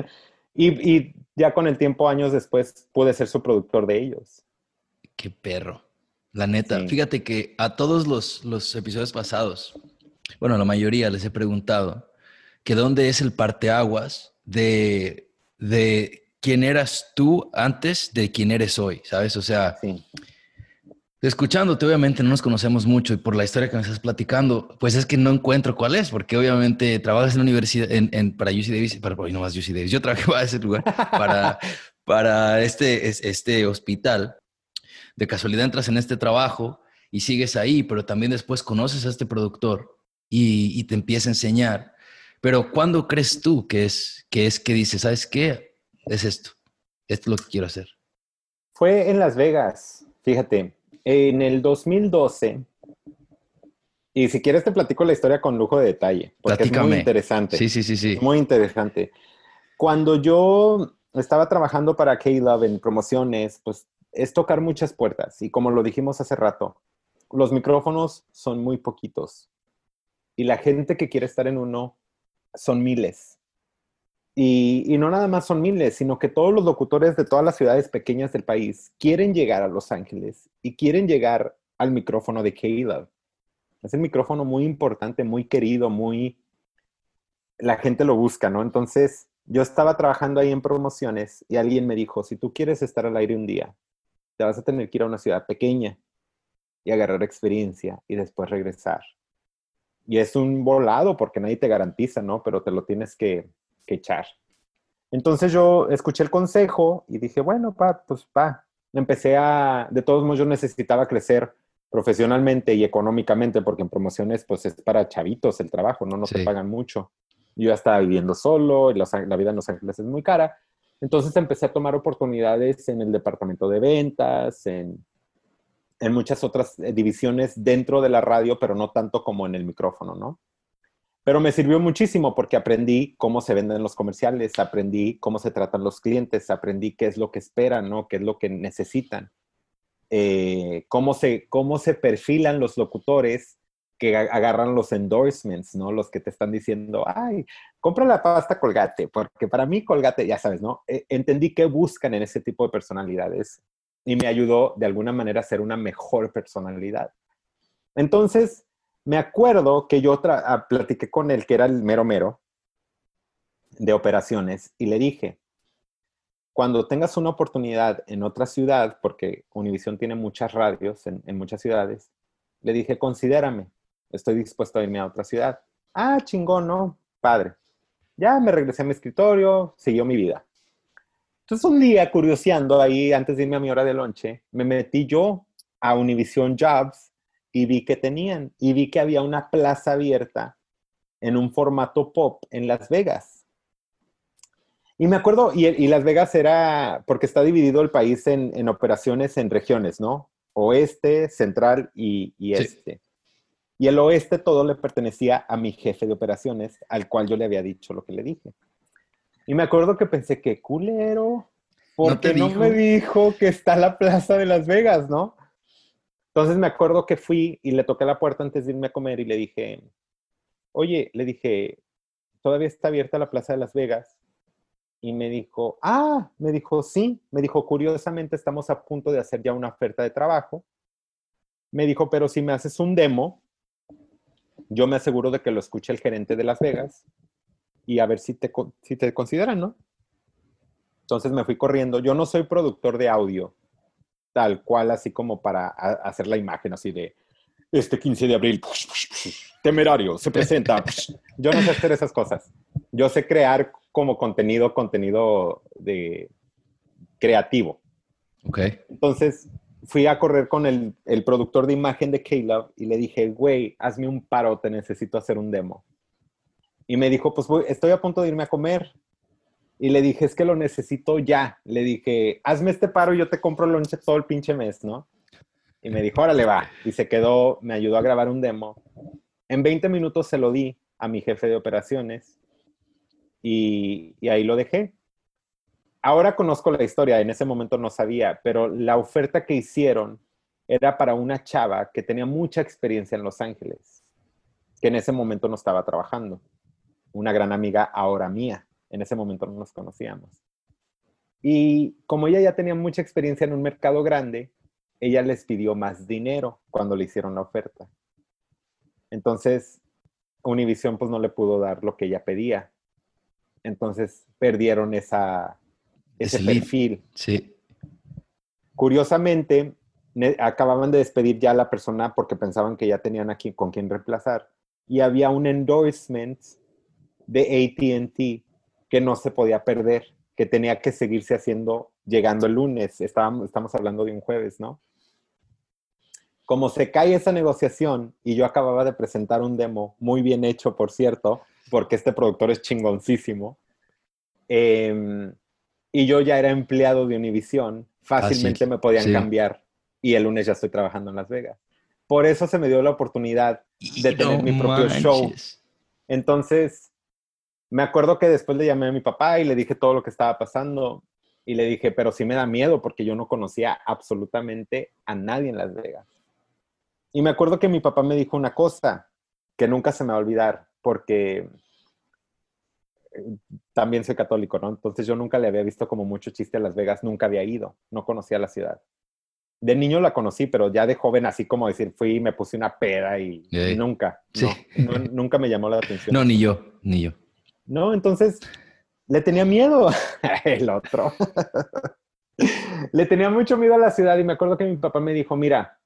y, ya con el tiempo, años después, pude ser su productor de ellos. Qué perro. La neta, fíjate que a todos los, los episodios pasados, bueno, la mayoría les he preguntado que dónde es el parteaguas de, de quién eras tú antes de quién eres hoy, ¿sabes? O sea, sí escuchándote, obviamente no nos conocemos mucho y por la historia que me estás platicando, pues es que no encuentro cuál es, porque obviamente trabajas en la universidad, en, para UC Davis, para no más UC Davis, yo trabajé para ese lugar, para, para este, este hospital. De casualidad entras en este trabajo y sigues ahí, pero también después conoces a este productor y, y te empieza a enseñar. Pero ¿cuándo crees tú que es, que es que dices, ¿sabes qué? Es esto, esto es lo que quiero hacer. Fue en Las Vegas, fíjate, en el 2012, y si quieres te platico la historia con lujo de detalle, porque es muy interesante. Sí, sí, sí, sí. Muy interesante. Cuando yo estaba trabajando para K-Love en promociones, pues es tocar muchas puertas. Y como lo dijimos hace rato, los micrófonos son muy poquitos. Y la gente que quiere estar en uno son miles. Y, no nada más son miles, sino que todos los locutores de todas las ciudades pequeñas del país quieren llegar a Los Ángeles y quieren llegar al micrófono de K-Love. Es el micrófono muy importante, muy querido, muy... La gente lo busca, ¿no? Entonces, yo estaba trabajando ahí en promociones y alguien me dijo, si tú quieres estar al aire un día, te vas a tener que ir a una ciudad pequeña y agarrar experiencia y después regresar. Y es un volado porque nadie te garantiza, ¿no? Pero te lo tienes que echar. Entonces yo escuché el consejo y dije, bueno, pa, pues pa. Empecé a, de todos modos yo necesitaba crecer profesionalmente y económicamente porque en promociones pues es para chavitos el trabajo, no, no se pagan mucho. Yo ya estaba viviendo solo, y la vida en Los Ángeles es muy cara. Entonces empecé a tomar oportunidades en el departamento de ventas, en, en muchas otras eh, divisiones dentro de la radio, pero no tanto como en el micrófono, ¿no? Pero me sirvió muchísimo porque aprendí cómo se venden los comerciales, aprendí cómo se tratan los clientes, aprendí qué es lo que esperan, ¿no? qué es lo que necesitan, eh, cómo, se, cómo se perfilan los locutores que agarran los endorsements, ¿no? Los que te están diciendo, ay, compra la pasta Colgate, porque para mí Colgate, ya sabes, ¿no? E, entendí qué buscan en ese tipo de personalidades y me ayudó de alguna manera a ser una mejor personalidad. Entonces, me acuerdo que yo ah, platiqué con él, que era el mero mero de operaciones, y le dije, cuando tengas una oportunidad en otra ciudad, porque Univision tiene muchas radios en, muchas ciudades, le dije, considérame, estoy dispuesto a irme a otra ciudad. Ah, chingón, ¿no? Padre. Ya me regresé a mi escritorio, siguió mi vida. Entonces un día, curioseando ahí, antes de irme a mi hora de lonche, me metí yo a Univision Jobs y vi que tenían, y vi que había una plaza abierta en un formato pop en Las Vegas. Y me acuerdo, y, Las Vegas era, porque está dividido el país en, operaciones en regiones, ¿no? Oeste, central y, este. Y el oeste todo le pertenecía a mi jefe de operaciones, al cual yo le había dicho lo que le dije. Y me acuerdo que pensé, qué culero, porque no, me dijo que está la plaza de Las Vegas, ¿no? Entonces me acuerdo que fui y le toqué la puerta antes de irme a comer y le dije, oye, le dije, todavía está abierta la plaza de Las Vegas. Y me dijo, ah, me dijo, sí, me dijo, curiosamente estamos a punto de hacer ya una oferta de trabajo. Me dijo, pero si me haces un demo, yo me aseguro de que lo escuche el gerente de Las Vegas y a ver si te, si te consideran, ¿no? Entonces me fui corriendo. Yo no soy productor de audio, tal cual, así como para hacer la imagen así de este 15 de abril, temerario, se presenta. Yo no sé hacer esas cosas. Yo sé crear como contenido, contenido de creativo. Ok. Entonces fui a correr con el, el productor de imagen de Caleb y le dije, güey, hazme un paro, te necesito hacer un demo. Y me dijo, pues estoy a punto de irme a comer. Y le dije, es que lo necesito ya. Le dije, hazme este paro y yo te compro lonche todo el pinche mes, ¿no? Y me dijo, órale, va. Y se quedó, me ayudó a grabar un demo. En 20 minutos se lo di a mi jefe de operaciones y ahí lo dejé. Ahora conozco la historia, en ese momento no sabía, pero la oferta que hicieron era para una chava que tenía mucha experiencia en Los Ángeles, que en ese momento no estaba trabajando. Una gran amiga ahora mía. En ese momento no nos conocíamos. Y como ella ya tenía mucha experiencia en un mercado grande, ella les pidió más dinero cuando le hicieron la oferta. Entonces, Univision pues no le pudo dar lo que ella pedía. Entonces, perdieron esa, ese perfil. Sí. Curiosamente, acababan de despedir ya a la persona porque pensaban que ya tenían aquí con quien reemplazar. Y había un endorsement de ATT que no se podía perder, que tenía que seguirse haciendo llegando el lunes. Estábamos, estamos hablando de un jueves, ¿no? Como se cae esa negociación y yo acababa de presentar un demo muy bien hecho, por cierto, porque este productor es chingoncísimo. Eh, y yo ya era empleado de Univision, fácilmente me podían cambiar y el lunes ya estoy trabajando en Las Vegas. Por eso se me dio la oportunidad de tener mi propio show. Entonces, me acuerdo que después le llamé a mi papá y le dije todo lo que estaba pasando y le dije, pero sí me da miedo porque yo no conocía absolutamente a nadie en Las Vegas. Y me acuerdo que mi papá me dijo una cosa que nunca se me va a olvidar porque también soy católico, ¿no? Entonces yo nunca le había visto como mucho chiste a Las Vegas, nunca había ido, no conocía la ciudad. De niño la conocí, pero ya de joven, así como decir, fui y me puse una peda y, nunca, nunca me llamó la atención. No, ni yo, ni yo. No, entonces le tenía miedo el otro. le tenía mucho miedo a la ciudad y me acuerdo que mi papá me dijo, mira,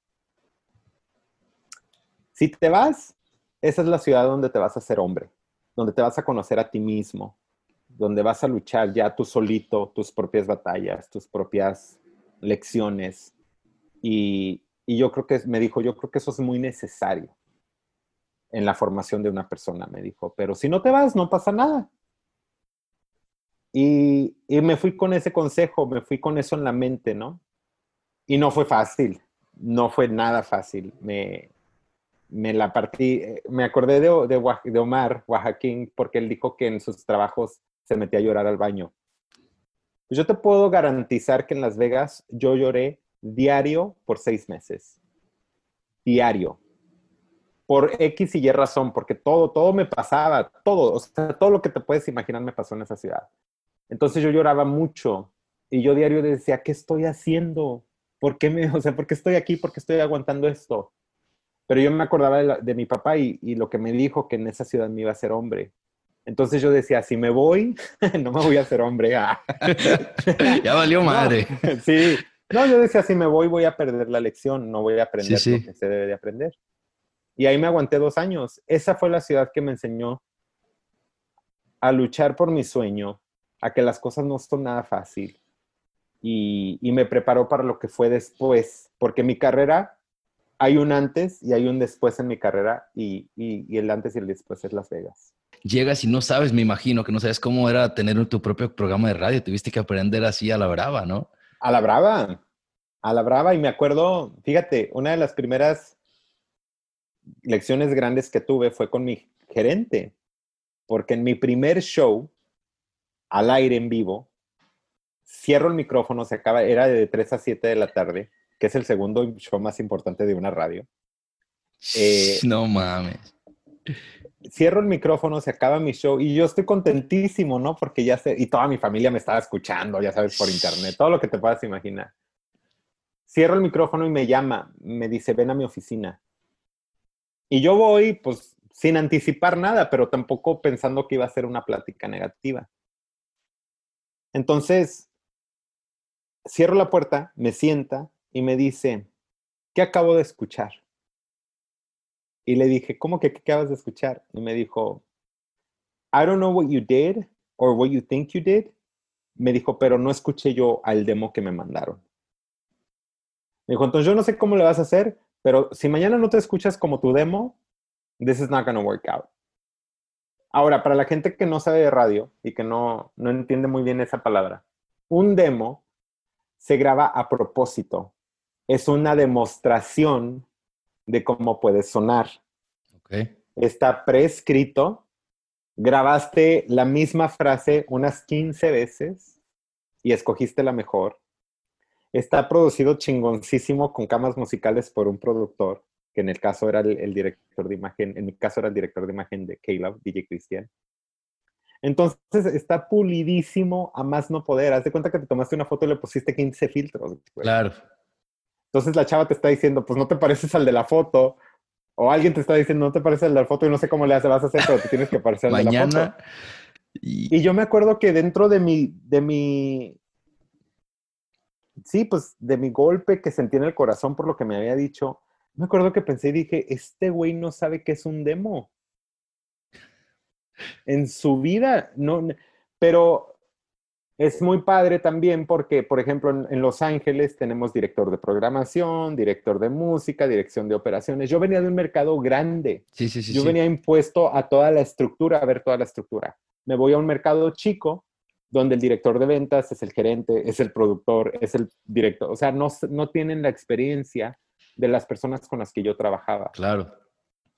si te vas, esa es la ciudad donde te vas a hacer hombre donde te vas a conocer a ti mismo, donde vas a luchar ya tú solito tus propias batallas, tus propias lecciones. Y, yo creo que, me dijo, yo creo que eso es muy necesario en la formación de una persona, me dijo, pero si no te vas, no pasa nada. Y, me fui con ese consejo, me fui con eso en la mente, ¿no? Y no fue fácil, no fue nada fácil. Me, me la partí, eh, me acordé de, de, Omar Oaxaquín porque él dijo que en sus trabajos se metía a llorar al baño. Pues yo te puedo garantizar que en Las Vegas yo lloré diario por seis meses. Diario. Por X y Y razón, porque todo, todo me pasaba, todo, o sea, todo lo que te puedes imaginar me pasó en esa ciudad. Entonces yo lloraba mucho y yo diario decía, ¿qué estoy haciendo? ¿Por qué me, o sea, por qué estoy aquí? ¿Por qué estoy aguantando esto? Pero yo me acordaba de, mi papá y, lo que me dijo que en esa ciudad me iba a ser hombre. Entonces yo decía, si me voy, no me voy a hacer hombre. Ah. ya valió madre. sí. No, yo decía, si me voy, voy a perder la lección, no voy a aprender lo que se debe de aprender. Y ahí me aguanté dos años. Esa fue la ciudad que me enseñó a luchar por mi sueño, a que las cosas no son nada fácil, y, me preparó para lo que fue después, porque mi carrera hay un antes y hay un después en mi carrera y, el antes y el después es Las Vegas. Llegas y no sabes, me imagino, que no sabes cómo era tener tu propio programa de radio, tuviste que aprender así a la brava, ¿no? A la brava, a la brava y me acuerdo, fíjate, una de las primeras lecciones grandes que tuve fue con mi gerente, porque en mi primer show, al aire en vivo, cierro el micrófono, se acaba, era de 3 a 7 de la tarde, que es el segundo show más importante de una radio. Eh, no mames. Cierro el micrófono, se acaba mi show y yo estoy contentísimo, ¿no? Porque ya sé, y toda mi familia me estaba escuchando, ya sabes, por internet, todo lo que te puedas imaginar. Cierro el micrófono y me llama, me dice, ven a mi oficina. Y yo voy, pues, sin anticipar nada, pero tampoco pensando que iba a ser una plática negativa. Entonces, cierro la puerta, me sienta y me dice, ¿qué acabo de escuchar? Y le dije, ¿cómo que qué acabas de escuchar? Y me dijo, I don't know what you did or what you think you did. Me dijo, pero no escuché yo al demo que me mandaron. Me dijo, entonces yo no sé cómo le vas a hacer, pero si mañana no te escuchas como tu demo, this is not going to work out. Ahora, para la gente que no sabe de radio y que no, no entiende muy bien esa palabra, un demo se graba a propósito. Es una demostración de cómo puede sonar. Okay. Está prescrito. Grabaste la misma frase unas 15 veces y escogiste la mejor. Está producido chingoncísimo con camas musicales por un productor que en el caso era el, director de imagen, en mi caso era el director de imagen de Caleb, DJ Cristian. Entonces está pulidísimo a más no poder. Haz de cuenta que te tomaste una foto y le pusiste 15 filtros. Claro. Entonces la chava te está diciendo, pues no te pareces al de la foto. O alguien te está diciendo, no te pareces al de la foto y no sé cómo le vas a hacer, pero te tienes que parecer al de la foto. Y... y yo me acuerdo que dentro de mi, de mi, sí, pues de mi golpe que sentí en el corazón por lo que me había dicho, me acuerdo que pensé y dije, este güey no sabe qué es un demo. En su vida, no, pero es muy padre también porque, por ejemplo, en, Los Ángeles tenemos director de programación, director de música, dirección de operaciones. Yo venía de un mercado grande. Sí, sí, sí. Yo venía impuesto a toda la estructura, a ver toda la estructura. Me voy a un mercado chico donde el director de ventas es el gerente, es el productor, es el director. O sea, no, no tienen la experiencia de las personas con las que yo trabajaba. Claro.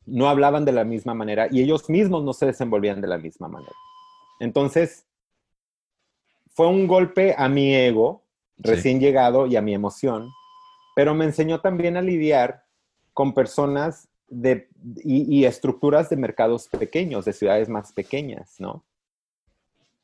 No hablaban de la misma manera y ellos mismos no se desenvolvían de la misma manera. Entonces, fue un golpe a mi ego recién llegado y a mi emoción, pero me enseñó también a lidiar con personas de, y, estructuras de mercados pequeños, de ciudades más pequeñas, ¿no?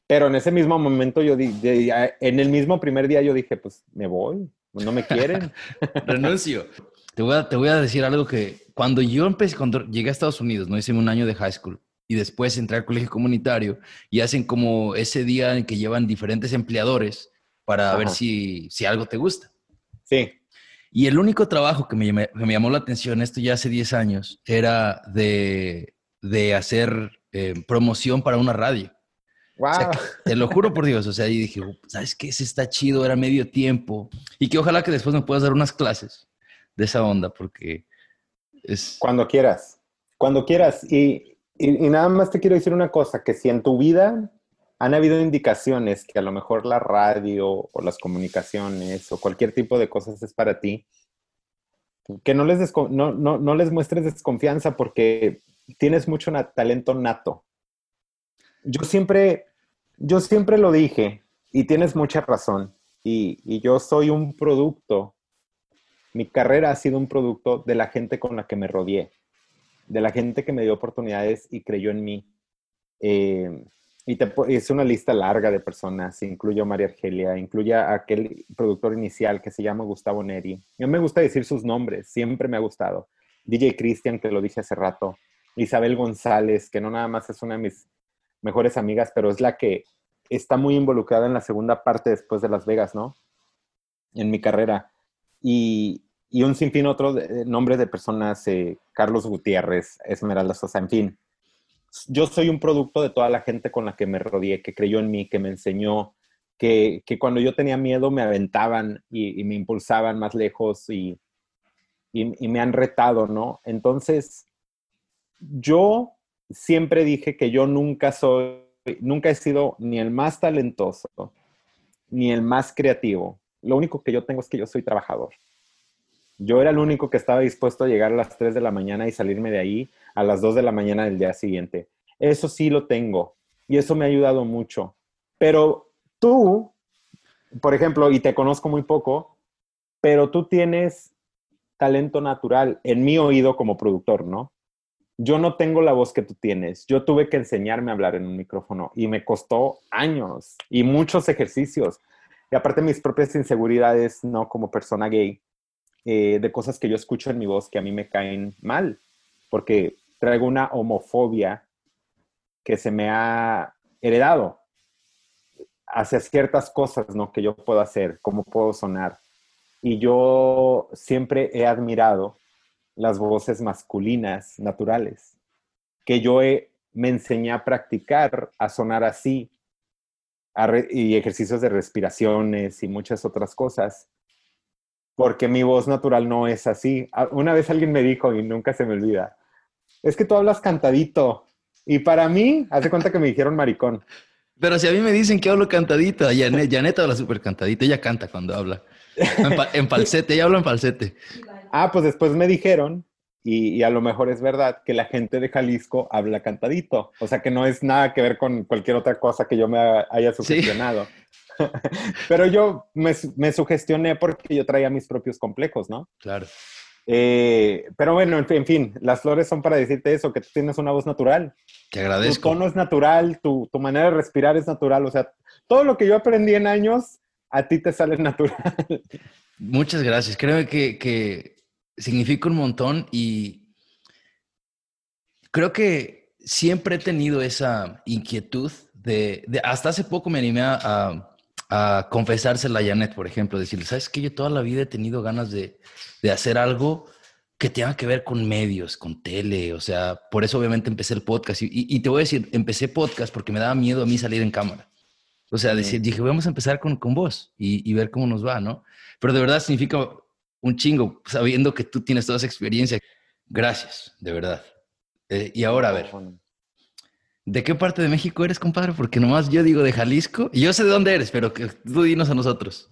Pero en ese mismo momento yo, en el mismo primer día yo dije, pues me voy, no me quieren. Renuncio. Te voy, a, te voy a decir algo que cuando yo empecé, cuando llegué a Estados Unidos, no hice un año de high school y después entré al colegio comunitario y hacen como ese día en que llevan diferentes empleadores para ver si, si algo te gusta. Sí. Y el único trabajo que me, me llamó la atención, esto ya hace 10 años, era de, de hacer eh, promoción para una radio. Wow. te lo juro por Dios, o sea, y dije, ¿sabes qué? Ese está chido, era medio tiempo. Y que ojalá que después me puedas dar unas clases de esa onda, porque es... Cuando quieras, cuando quieras. Y, y, nada más te quiero decir una cosa, que si en tu vida han habido indicaciones que a lo mejor la radio o las comunicaciones o cualquier tipo de cosas es para ti, que no les, no, no, no les muestres desconfianza porque tienes mucho talento nato. Yo siempre, yo siempre lo dije y tienes mucha razón. Y, y yo soy un producto mi carrera ha sido un producto de la gente con la que me rodeé, de la gente que me dio oportunidades y creyó en mí. Eh, y es una lista larga de personas, incluyo a María Argelia, incluye a aquel productor inicial que se llama Gustavo Neri. No me gusta decir sus nombres, siempre me ha gustado. DJ Christian, que lo dije hace rato. Isabel González, que no nada más es una de mis mejores amigas, pero es la que está muy involucrada en la segunda parte después de Las Vegas, ¿no? En mi carrera. Y, y un sinfín otro de, nombres de personas, eh, Carlos Gutiérrez, Esmeralda Sosa, en fin. Yo soy un producto de toda la gente con la que me rodeé, que creyó en mí, que me enseñó, que, cuando yo tenía miedo me aventaban y, me impulsaban más lejos y, y, me han retado, ¿no? Entonces, yo siempre dije que yo nunca soy, nunca he sido ni el más talentoso, ni el más creativo. Lo único que yo tengo es que yo soy trabajador. Yo era el único que estaba dispuesto a llegar a las 3 de la mañana y salirme de ahí a las 2 de la mañana del día siguiente. Eso sí lo tengo y eso me ha ayudado mucho. Pero tú, por ejemplo, y te conozco muy poco, pero tú tienes talento natural en mi oído como productor, ¿no? Yo no tengo la voz que tú tienes. Yo tuve que enseñarme a hablar en un micrófono y me costó años y muchos ejercicios. Y aparte mis propias inseguridades, ¿no? Como persona gay, eh, de cosas que yo escucho en mi voz que a mí me caen mal, porque traigo una homofobia que se me ha heredado hacia ciertas cosas, ¿no? Que yo puedo hacer, cómo puedo sonar. Y yo siempre he admirado las voces masculinas naturales, que yo me enseñé a practicar, a sonar así, y ejercicios de respiraciones y muchas otras cosas, porque mi voz natural no es así. Una vez alguien me dijo, y nunca se me olvida, es que tú hablas cantadito. Y para mí, hace cuenta que me dijeron maricón. Pero si a mí me dicen que hablo cantadito, Janet, Janet habla súper cantadito, ella canta cuando habla. En, falsete, ella habla en falsete. Ah, pues después me dijeron, y, a lo mejor es verdad, que la gente de Jalisco habla cantadito. O sea que no es nada que ver con cualquier otra cosa que yo me haya sugestionado. Pero yo me, me, sugestioné porque yo traía mis propios complejos, ¿no? Claro. Eh, pero bueno, en fin, las flores son para decirte eso, que tú tienes una voz natural. Te agradezco. Tu tono es natural, tu, tu manera de respirar es natural. O sea, todo lo que yo aprendí en años, a ti te sale natural. Muchas gracias. Creo que, que significa un montón y creo que siempre he tenido esa inquietud de, de hasta hace poco me animé a, a confesársela a Janet, por ejemplo, decirle, ¿sabes qué? Yo toda la vida he tenido ganas de, de hacer algo que tenga que ver con medios, con tele, o sea, por eso obviamente empecé el podcast. Y, y, te voy a decir, empecé podcast porque me daba miedo a mí salir en cámara. O sea, decir, dije, vamos a empezar con, con vos y, y, ver cómo nos va, ¿no? Pero de verdad significa un chingo, sabiendo que tú tienes toda esa experiencia. Gracias, de verdad. Eh, y ahora, a ver, ¿De qué parte de México eres, compadre? Porque nomás yo digo de Jalisco. Y yo sé de dónde eres, pero que tú dinos a nosotros.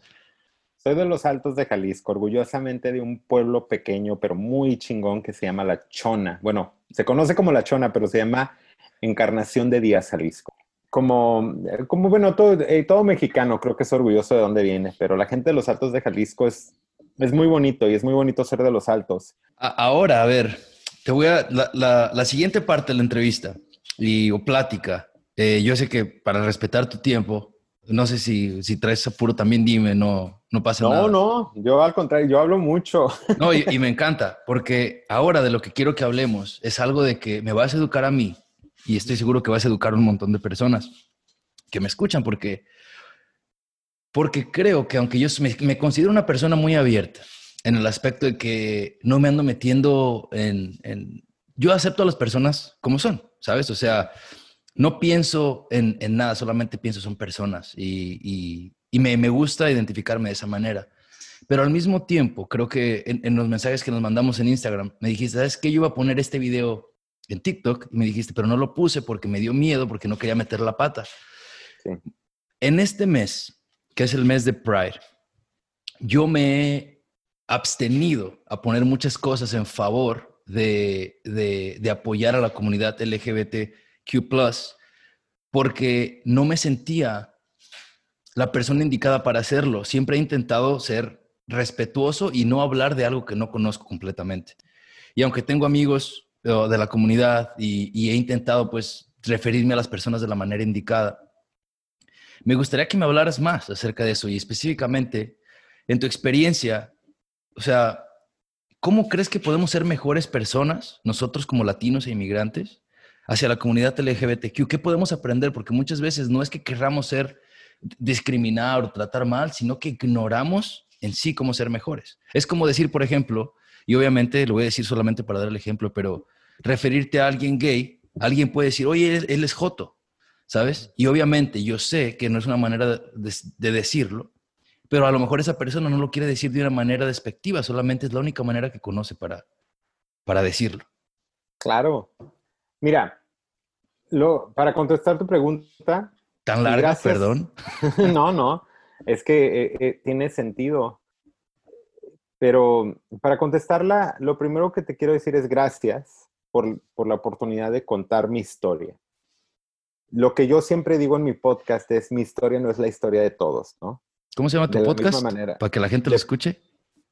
Soy de los Altos de Jalisco, orgullosamente de un pueblo pequeño, pero muy chingón que se llama La Chona. Bueno, se conoce como La Chona, pero se llama Encarnación de Díaz, Jalisco. Como, como bueno, todo, eh, todo mexicano creo que es orgulloso de dónde viene, pero la gente de los Altos de Jalisco es, es muy bonito y es muy bonito ser de los Altos. Ahora, a ver, te voy a... La, la siguiente parte de la entrevista y, o plática. Eh, yo sé que para respetar tu tiempo, no sé si, si traes apuro, también dime, no, no pasa nada. No, no, yo al contrario, yo hablo mucho. No, y, y, me encanta, porque ahora de lo que quiero que hablemos es algo de que me vas a educar a mí y estoy seguro que vas a educar a un montón de personas que me escuchan, porque, porque creo que aunque yo me, me considero una persona muy abierta en el aspecto de que no me ando metiendo en, en yo acepto a las personas como son. ¿sabes? O sea, no pienso en, nada, solamente pienso son personas y, me, gusta identificarme de esa manera. Pero al mismo tiempo, creo que en, los mensajes que nos mandamos en Instagram, me dijiste, ¿sabes qué? Yo iba a poner este video en TikTok y me dijiste, pero no lo puse porque me dio miedo, porque no quería meter la pata. En este mes, que es el mes de Pride, yo me he abstenido a poner muchas cosas en favor de, apoyar a la comunidad LGBTQ, porque no me sentía la persona indicada para hacerlo. Siempre he intentado ser respetuoso y no hablar de algo que no conozco completamente. Y aunque tengo amigos de la comunidad y, he intentado pues referirme a las personas de la manera indicada, me gustaría que me hablaras más acerca de eso y específicamente en tu experiencia, o sea, ¿Cómo crees que podemos ser mejores personas, nosotros como latinos e inmigrantes, hacia la comunidad LGBTQ? ¿Qué podemos aprender? Porque muchas veces no es que querramos ser discriminar o tratar mal, sino que ignoramos en sí cómo ser mejores. Es como decir, por ejemplo, y obviamente lo voy a decir solamente para dar el ejemplo, pero referirte a alguien gay, alguien puede decir, oye, él, es joto, ¿sabes? Y obviamente yo sé que no es una manera de, decirlo, pero a lo mejor esa persona no lo quiere decir de una manera despectiva, solamente es la única manera que conoce para, para decirlo. Claro. Mira, lo, para contestar tu pregunta. Tan larga, perdón. no, no, es que eh, eh, tiene sentido. Pero para contestarla, lo primero que te quiero decir es gracias por, por la oportunidad de contar mi historia lo que yo siempre digo en mi podcast es, mi historia no es la historia de todos, ¿no? ¿Cómo se llama tu podcast? Para que la gente lo escuche.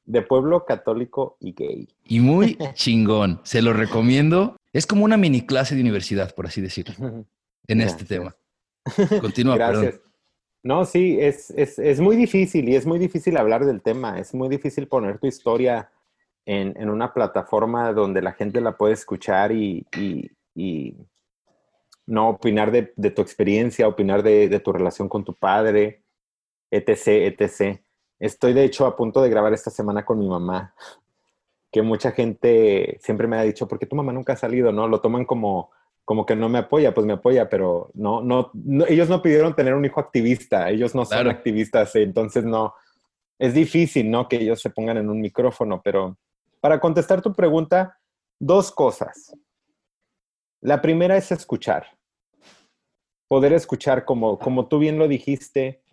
De pueblo católico y gay. Y muy chingón. Se lo recomiendo. Es como una mini clase de universidad, por así decirlo, en este tema. Continúa, Gracias. No, sí, es, es, muy difícil y es muy difícil hablar del tema. Es muy difícil poner tu historia en, en una plataforma donde la gente la puede escuchar y, y no opinar de, tu experiencia, opinar de, tu relación con tu padre, etc., etc. Estoy de hecho a punto de grabar esta semana con mi mamá, que mucha gente siempre me ha dicho, ¿por qué tu mamá nunca ha salido? ¿No? Lo toman como, como que no me apoya, pues me apoya, pero no, no, ellos no pidieron tener un hijo activista, ellos no son activistas, entonces no, es difícil, ¿no? Que ellos se pongan en un micrófono, pero para contestar tu pregunta, dos cosas. La primera es escuchar. Poder escuchar, como, como tú bien lo dijiste,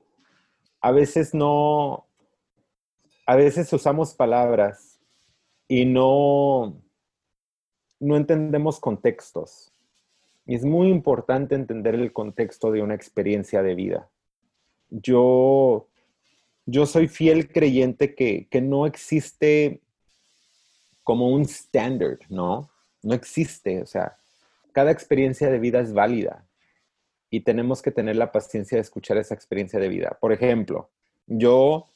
a veces no, a veces usamos palabras y no, no entendemos contextos. Y es muy importante entender el contexto de una experiencia de vida. Yo, yo soy fiel creyente que, que no existe como un standard, ¿no? No existe, o sea, cada experiencia de vida es válida y tenemos que tener la paciencia de escuchar esa experiencia de vida. Por ejemplo, yo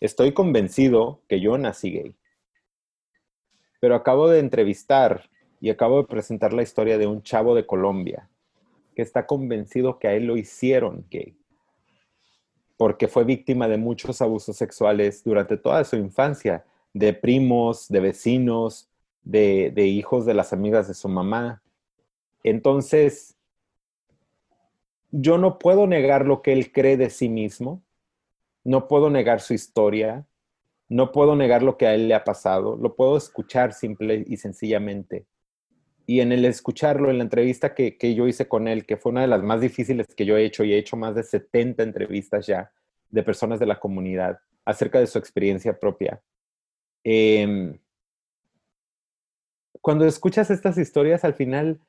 estoy convencido que yo nací gay, pero acabo de entrevistar y acabo de presentar la historia de un chavo de Colombia que está convencido que a él lo hicieron gay porque fue víctima de muchos abusos sexuales durante toda su infancia, de primos, de vecinos, de, de hijos de las amigas de su mamá. Entonces, yo no puedo negar lo que él cree de sí mismo, no puedo negar su historia, no puedo negar lo que a él le ha pasado, lo puedo escuchar simple y sencillamente. Y en el escucharlo, en la entrevista que, yo hice con él, que fue una de las más difíciles que yo he hecho, y he hecho más de 70 entrevistas ya de personas de la comunidad acerca de su experiencia propia. Em, cuando escuchas estas historias, al final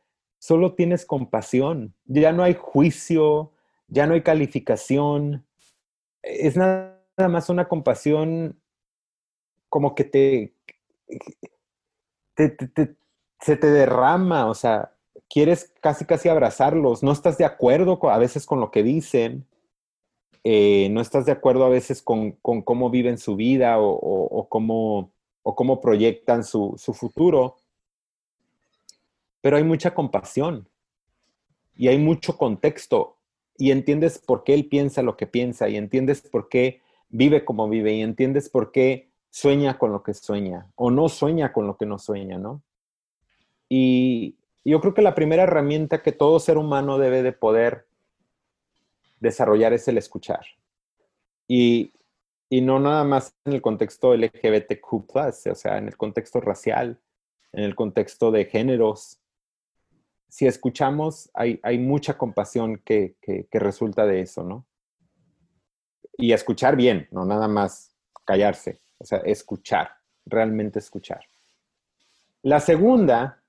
solo tienes compasión, ya no hay juicio, ya no hay calificación, es nada más una compasión como que te, se te derrama, o sea, quieres casi casi abrazarlos, no estás de acuerdo a veces con lo que dicen, eh, no estás de acuerdo a veces con, cómo viven su vida o, cómo, o cómo proyectan su, su futuro, pero hay mucha compasión y hay mucho contexto y entiendes por qué él piensa lo que piensa y entiendes por qué vive como vive y entiendes por qué sueña con lo que sueña o no sueña con lo que no sueña, ¿no? Y yo creo que la primera herramienta que todo ser humano debe de poder desarrollar es el escuchar. Y, y no nada más en el contexto LGBTQ, o sea, en el contexto racial, en el contexto de géneros, si escuchamos, hay, mucha compasión que, resulta de eso, ¿no? Y escuchar bien, no nada más callarse, o sea, escuchar, realmente escuchar. La segunda,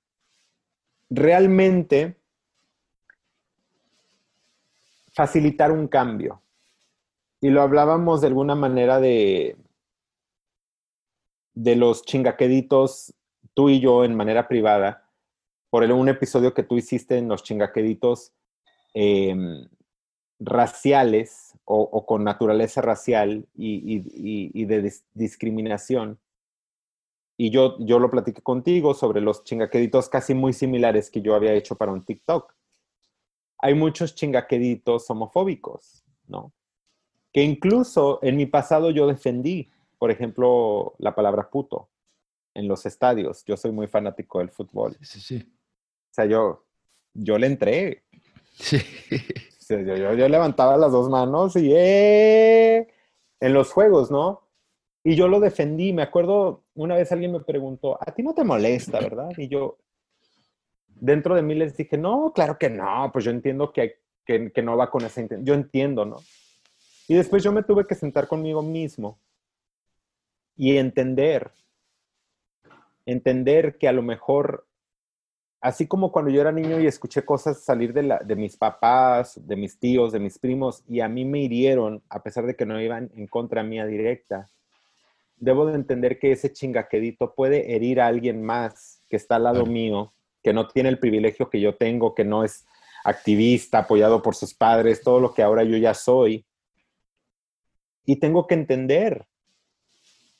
realmente facilitar un cambio. Y lo hablábamos de alguna manera de, de los chingaqueditos, tú y yo en manera privada, por un episodio que tú hiciste en los chingaqueditos em, raciales o, con naturaleza racial y, de discriminación. Y yo, yo lo platiqué contigo sobre los chingaqueditos casi muy similares que yo había hecho para un TikTok. Hay muchos chingaqueditos homofóbicos, ¿no? Que incluso en mi pasado yo defendí, por ejemplo, la palabra puto en los estadios. Yo soy muy fanático del fútbol. Sí, sí. O sea, yo, yo le entré. Sí. Yo, yo, levantaba las dos manos y ¡eh! en los juegos, ¿no? Y yo lo defendí. Me acuerdo, una vez alguien me preguntó, ¿a ti no te molesta, verdad? Y yo, dentro de mí les dije, no, claro que no, pues yo entiendo que, que, que no va con esa intención. Yo entiendo, ¿no? Y después yo me tuve que sentar conmigo mismo y entender, entender que a lo mejor, así como cuando yo era niño y escuché cosas salir de, la, de mis papás, de mis tíos, de mis primos, y a mí me hirieron, a pesar de que no iban en contra mía directa, debo de entender que ese chingaquedito puede herir a alguien más que está al lado mío, que no tiene el privilegio que yo tengo, que no es activista, apoyado por sus padres, todo lo que ahora yo ya soy. Y tengo que entender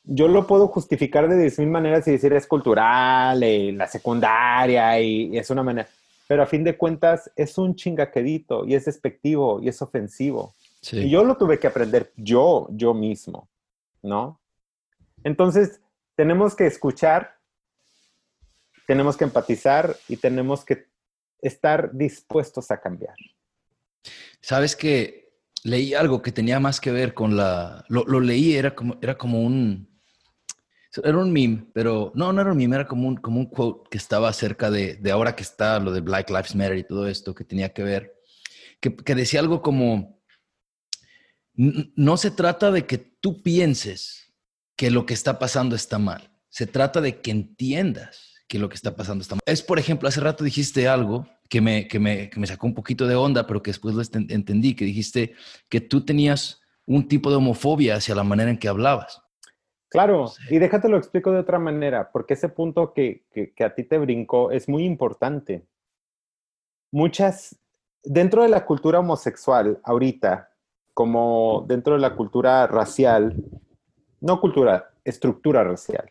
yo lo puedo justificar de 10.000 maneras y decir es cultural, y la secundaria, y, es una manera. Pero a fin de cuentas es un chingaquedito y es despectivo y es ofensivo. Y yo lo tuve que aprender yo, yo mismo, ¿no? Entonces, tenemos que escuchar, tenemos que empatizar y tenemos que estar dispuestos a cambiar. Sabes que leí algo que tenía más que ver con la. Lo, lo leí, era como, era como un, era un meme, pero no, no era un meme, era como un, como un quote que estaba acerca de, de ahora que está lo de Black Lives Matter y todo esto que tenía que ver, que, que decía algo como, no se trata de que tú pienses que lo que está pasando está mal, se trata de que entiendas que lo que está pasando está mal. Es, por ejemplo, hace rato dijiste algo que me, que me, que me sacó un poquito de onda, pero que después lo entendí, que dijiste que tú tenías un tipo de homofobia hacia la manera en que hablabas. Claro, y déjate lo explico de otra manera, porque ese punto que, que, a ti te brincó es muy importante. Muchas, dentro de la cultura homosexual, ahorita, como dentro de la cultura racial, no cultura, estructura racial,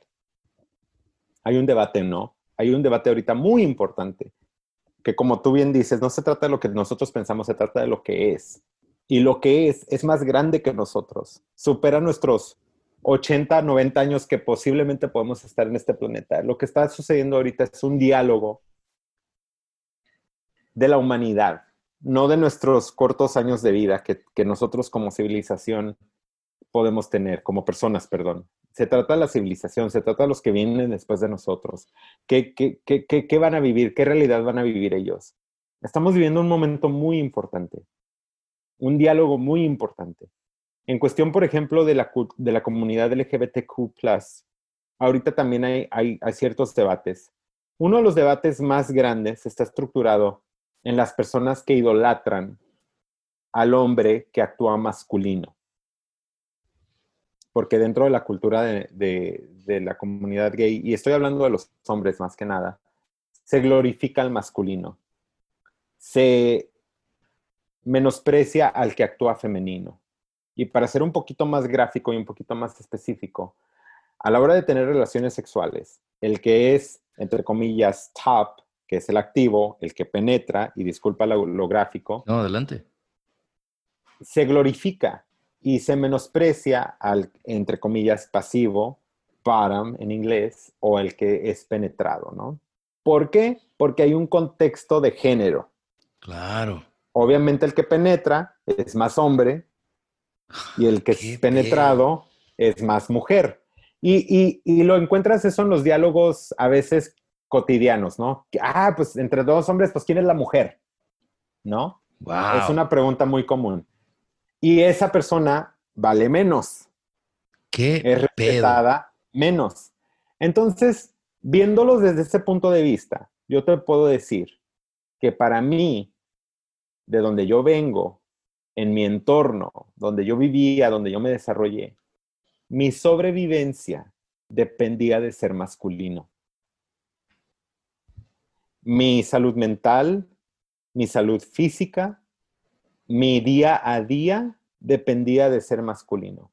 hay un debate, ¿no? Hay un debate ahorita muy importante, que como tú bien dices, no se trata de lo que nosotros pensamos, se trata de lo que es. Y lo que es es más grande que nosotros, supera nuestros 80, 90 años que posiblemente podemos estar en este planeta. Lo que está sucediendo ahorita es un diálogo de la humanidad, no de nuestros cortos años de vida que, nosotros como civilización podemos tener, como personas, perdón. Se trata de la civilización, se trata de los que vienen después de nosotros. ¿Qué, van a vivir? ¿Qué realidad van a vivir ellos? Estamos viviendo un momento muy importante, un diálogo muy importante. En cuestión, por ejemplo, de la, de la comunidad LGBTQ, ahorita también hay, hay, ciertos debates. Uno de los debates más grandes está estructurado en las personas que idolatran al hombre que actúa masculino. Porque dentro de la cultura de, de, la comunidad gay, y estoy hablando de los hombres más que nada, se glorifica al masculino. Se menosprecia al que actúa femenino. Y para ser un poquito más gráfico y un poquito más específico, a la hora de tener relaciones sexuales, el que es, entre comillas, top, que es el activo, el que penetra, y disculpa lo, gráfico. No, adelante. Se glorifica y se menosprecia al, entre comillas, pasivo, bottom en inglés, o el que es penetrado, ¿no? ¿Por qué? Porque hay un contexto de género. Claro. Obviamente el que penetra es más hombre, y el que es penetrado es más mujer. Y, lo encuentras eso en los diálogos a veces cotidianos, ¿no? Ah, pues entre dos hombres, pues ¿quién es la mujer? ¿No? Es una pregunta muy común. Y esa persona vale menos. ¿Qué? Es respetada menos. Entonces, viéndolos desde ese punto de vista, yo te puedo decir que para mí, de donde yo vengo, en mi entorno, donde yo vivía, donde yo me desarrollé, mi sobrevivencia dependía de ser masculino. Mi salud mental, mi salud física, mi día a día dependía de ser masculino.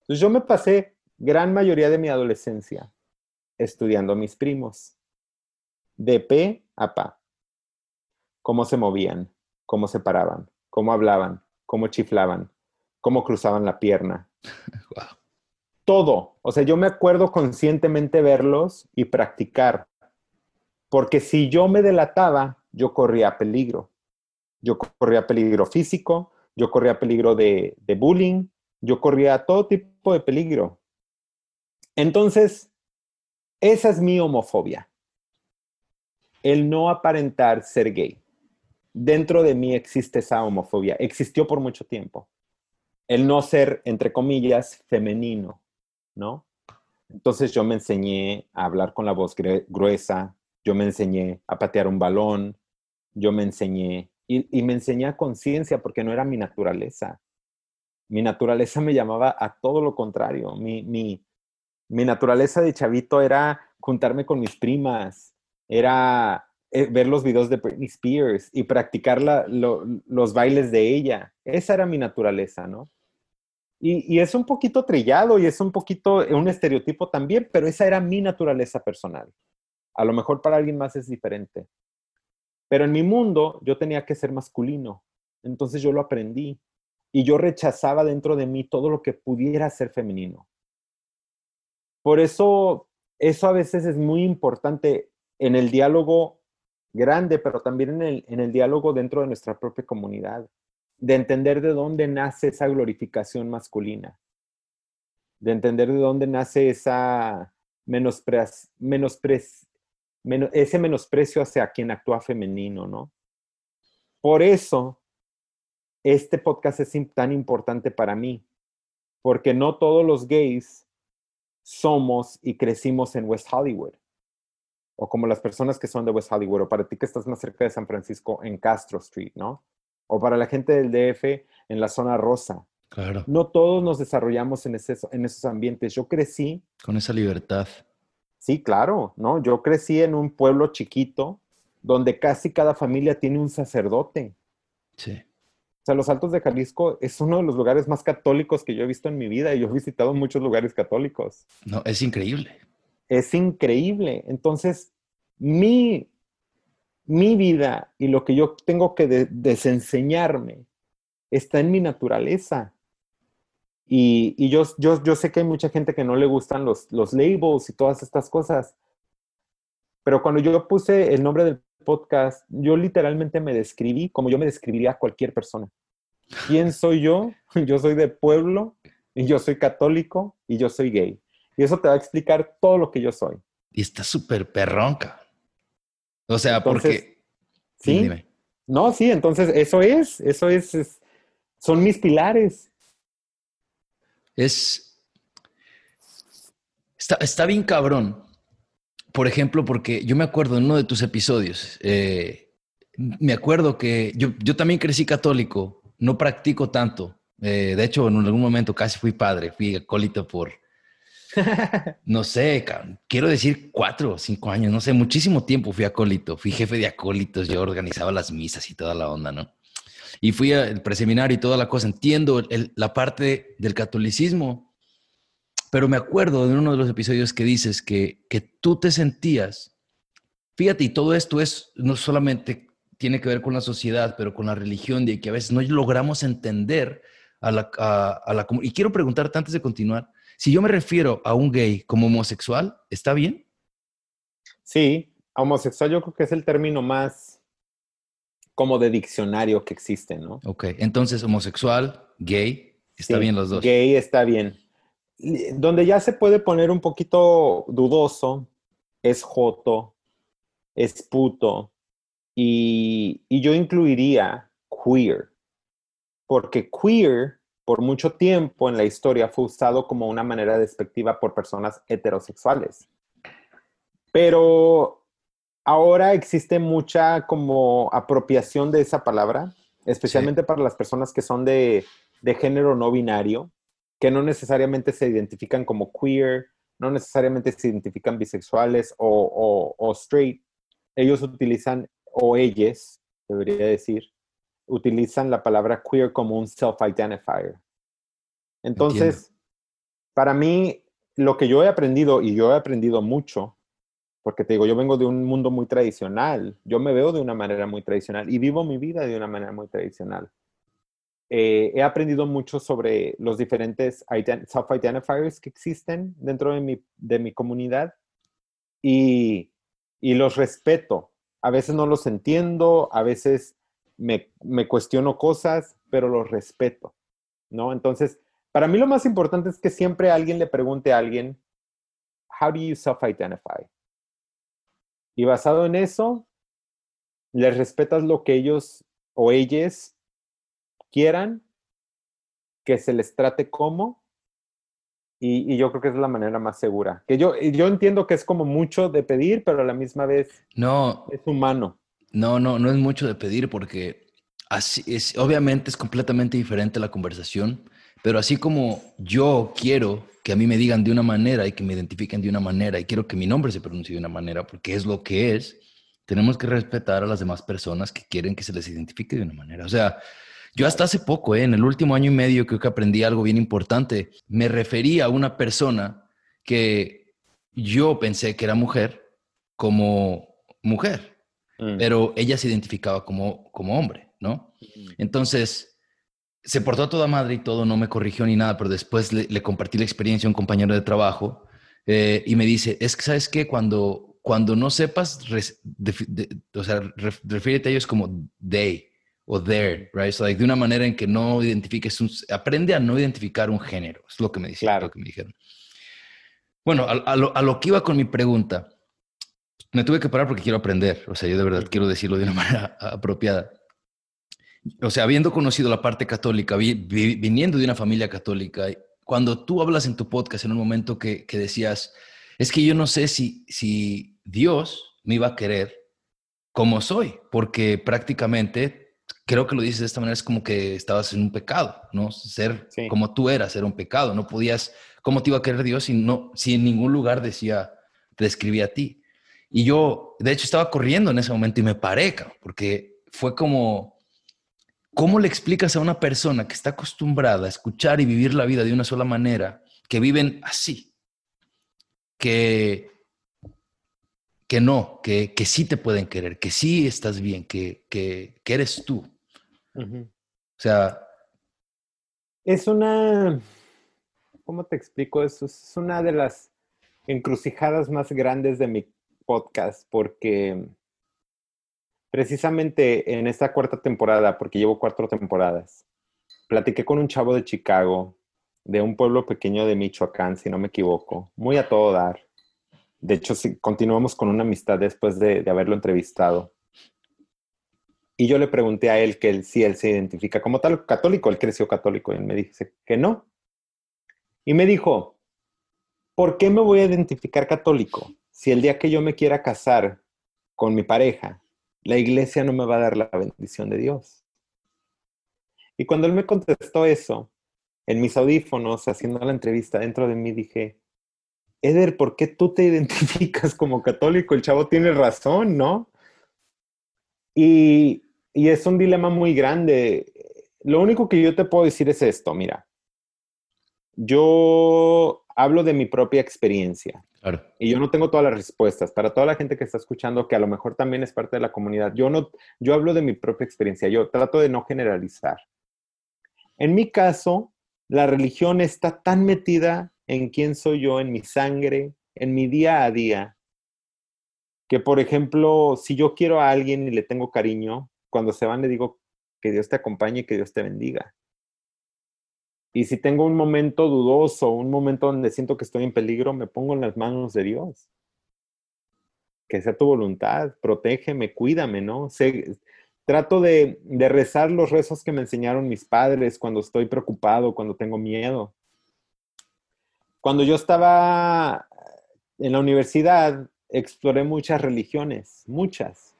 Entonces yo me pasé gran mayoría de mi adolescencia estudiando a mis primos, de pe a pa, cómo se movían, cómo se paraban, cómo hablaban, cómo chiflaban, cómo cruzaban la pierna. Todo. O sea, yo me acuerdo conscientemente verlos y practicar. Porque si yo me delataba, yo corría peligro. yo corría peligro físico, yo corría peligro de, de bullying, yo corría todo tipo de peligro. Entonces, esa es mi homofobia. El no aparentar ser gay. Dentro de mí existe esa homofobia. Existió por mucho tiempo. El no ser, entre comillas, femenino, ¿no? Entonces yo me enseñé a hablar con la voz gruesa, yo me enseñé a patear un balón, yo me enseñé, y, me enseñé a conciencia porque no era mi naturaleza. Mi naturaleza me llamaba a todo lo contrario. Mi, mi, mi naturaleza de chavito era juntarme con mis primas, era ver los videos de Britney Spears y practicar los bailes de ella. Esa era mi naturaleza, ¿no? Y, y, es un poquito trillado y es un poquito un estereotipo también, pero esa era mi naturaleza personal. A lo mejor para alguien más es diferente. Pero en mi mundo yo tenía que ser masculino. Entonces yo lo aprendí. Y yo rechazaba dentro de mí todo lo que pudiera ser femenino. Por eso, eso a veces es muy importante en el diálogo grande, pero también en el, en el diálogo dentro de nuestra propia comunidad, de entender de dónde nace esa glorificación masculina, de entender de dónde nace esa menospre, menospre, ese menosprecio hacia quien actúa femenino, ¿no? Por eso, este podcast es tan importante para mí, porque no todos los gays somos y crecimos en West Hollywood. O como las personas que son de West Hollywood, o para ti que estás más cerca de San Francisco, en Castro Street, ¿no? O para la gente del DF, en la zona rosa. Claro. No todos nos desarrollamos en, en esos ambientes. Yo crecí. Con esa libertad. Sí, claro, ¿no? Yo crecí en un pueblo chiquito donde casi cada familia tiene un sacerdote. Sí. O sea, los Altos de Jalisco es uno de los lugares más católicos que yo he visto en mi vida y yo he visitado muchos lugares católicos. No, es increíble. Es increíble. Entonces, mi, mi vida y lo que yo tengo que desenseñarme está en mi naturaleza. Y, y yo, yo, yo, sé que hay mucha gente que no le gustan los, los labels y todas estas cosas. Pero cuando yo puse el nombre del podcast, yo literalmente me describí como yo me describiría a cualquier persona. ¿Quién soy yo? Yo soy de pueblo, y yo soy católico y yo soy gay. Y eso te va a explicar todo lo que yo soy. Y está súper perronca. O sea, porque... Sí. No, sí, entonces eso es, eso es, son mis pilares. Es... Está, está bien cabrón, por ejemplo, porque yo me acuerdo en uno de tus episodios, eh, me acuerdo que yo, yo, también crecí católico, no practico tanto. Eh, de hecho, en algún momento casi fui padre, fui acólito por, no sé, quiero decir cuatro o cinco años, no sé, muchísimo tiempo fui acólito, fui jefe de acólitos, yo organizaba las misas y toda la onda, ¿no? Y fui al preseminario y toda la cosa. Entiendo la parte del catolicismo, pero me acuerdo de uno de los episodios que dices que, que tú te sentías, fíjate, y todo esto es no solamente tiene que ver con la sociedad, pero con la religión, de que a veces no logramos entender a la, a, la Y quiero preguntarte antes de continuar, si yo me refiero a un gay como homosexual, ¿está bien? Sí, homosexual yo creo que es el término más como de diccionario que existe, ¿no? Ok, entonces homosexual, gay, está bien los dos. Gay está bien donde ya se puede poner un poquito dudoso es joto, es puto, y, yo incluiría queer, porque queer por mucho tiempo en la historia fue usado como una manera despectiva por personas heterosexuales. Pero ahora existe mucha como apropiación de esa palabra, especialmente para las personas que son de, de género no binario, que no necesariamente se identifican como queer, no necesariamente se identifican bisexuales o, straight. Ellos utilizan, o ellas, debería decir, utilizan la palabra queer como un self-identifier. Entonces, para mí, lo que yo he aprendido, y yo he aprendido mucho, porque te digo, yo vengo de un mundo muy tradicional, yo me veo de una manera muy tradicional y vivo mi vida de una manera muy tradicional. Eh, he aprendido mucho sobre los diferentes self-identifiers que existen dentro de mi, de mi comunidad y, y, los respeto. A veces no los entiendo, a veces me, me cuestiono cosas, pero los respeto, ¿no? Entonces, para mí lo más importante es que siempre alguien le pregunte a alguien, how do you self-identify? Y basado en eso, les respetas lo que ellos o ellas quieran, que se les trate como, y, yo creo que es la manera más segura. Que yo, yo entiendo que es como mucho de pedir, pero a la misma vez no, es humano. No, no, no es mucho de pedir porque así es, obviamente es completamente diferente la conversación, pero así como yo quiero que a mí me digan de una manera y que me identifiquen de una manera y quiero que mi nombre se pronuncie de una manera porque es lo que es, tenemos que respetar a las demás personas que quieren que se les identifique de una manera. O sea, yo hasta hace poco, ¿eh? en el último año y medio, creo que aprendí algo bien importante. Me refería a una persona que yo pensé que era mujer como mujer, mm. pero ella se identificaba como, como hombre, ¿no? Mm. Entonces, se portó a toda madre y todo, no me corrigió ni nada, pero después le, compartí la experiencia a un compañero de trabajo eh, y me dice, es que, ¿sabes qué? Cuando cuando no sepas, o sea, refiérete a ellos como they o their, right? So, like, de una manera en que no identifiques un, aprende a no identificar un género, es lo que me dijeron. Lo que me dijeron. Bueno, a, lo, a, lo, que iba con mi pregunta, me tuve que parar porque quiero aprender, o sea, yo de verdad quiero decirlo de una manera apropiada. O sea, habiendo conocido la parte católica, viniendo de una familia católica, cuando tú hablas en tu podcast en un momento que, que decías, es que yo no sé si, si Dios me iba a querer como soy, porque prácticamente, creo que lo dices de esta manera, es como que estabas en un pecado, ¿no? Ser como tú eras era un pecado, no podías, ¿cómo te iba a querer Dios si, no, si en ningún lugar decía, te describía a ti? Y yo, de hecho, estaba corriendo en ese momento y me paré, porque fue como, ¿cómo le explicas a una persona que está acostumbrada a escuchar y vivir la vida de una sola manera, que viven así, que, que no, que, que sí te pueden querer, que sí estás bien, que, que, que eres tú. O sea... Es una, ¿cómo te explico eso? Es una de las encrucijadas más grandes de mi podcast porque precisamente en esta cuarta temporada, porque llevo cuatro temporadas, platiqué con un chavo de Chicago de un pueblo pequeño de Michoacán, si no me equivoco, muy a todo dar. De hecho, sí, continuamos con una amistad después de, haberlo entrevistado. Y yo le pregunté a él que él, si él se identifica como tal católico, él creció católico, y él me dice que no. Y me dijo, ¿por qué me voy a identificar católico si el día que yo me quiera casar con mi pareja, la iglesia no me va a dar la bendición de Dios? Y cuando él me contestó eso, en mis audífonos, haciendo la entrevista dentro de mí, dije, Eder, ¿por qué tú te identificas como católico? El chavo tiene razón, ¿no? Y, y es un dilema muy grande. Lo único que yo te puedo decir es esto, mira, yo hablo de mi propia experiencia. Y yo no tengo todas las respuestas. Para toda la gente que está escuchando, que a lo mejor también es parte de la comunidad, yo no, yo hablo de mi propia experiencia. Yo trato de no generalizar. En mi caso, la religión está tan metida en quién soy yo, en mi sangre, en mi día a día, que por ejemplo, si yo quiero a alguien y le tengo cariño, cuando se van le digo que Dios te acompañe y que Dios te bendiga. Y si tengo un momento dudoso, un momento donde siento que estoy en peligro, me pongo en las manos de Dios. Que sea tu voluntad, protégeme, cuídame, ¿no? trato de, de rezar los rezos que me enseñaron mis padres cuando estoy preocupado, cuando tengo miedo. Cuando yo estaba en la universidad, exploré muchas religiones, muchas.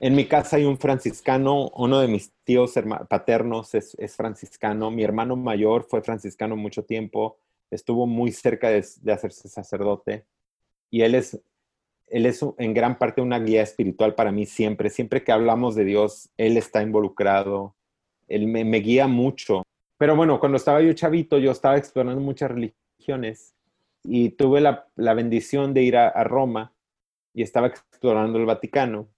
En mi casa hay un franciscano, uno de mis tíos paternos es, franciscano, mi hermano mayor fue franciscano mucho tiempo, estuvo muy cerca de, hacerse sacerdote y él es, él es en gran parte una guía espiritual para mí siempre, siempre que hablamos de Dios, él está involucrado, él me guía mucho. Pero bueno, cuando estaba yo chavito, yo estaba explorando muchas religiones y tuve la, bendición de ir a, Roma y estaba explorando el Vaticano.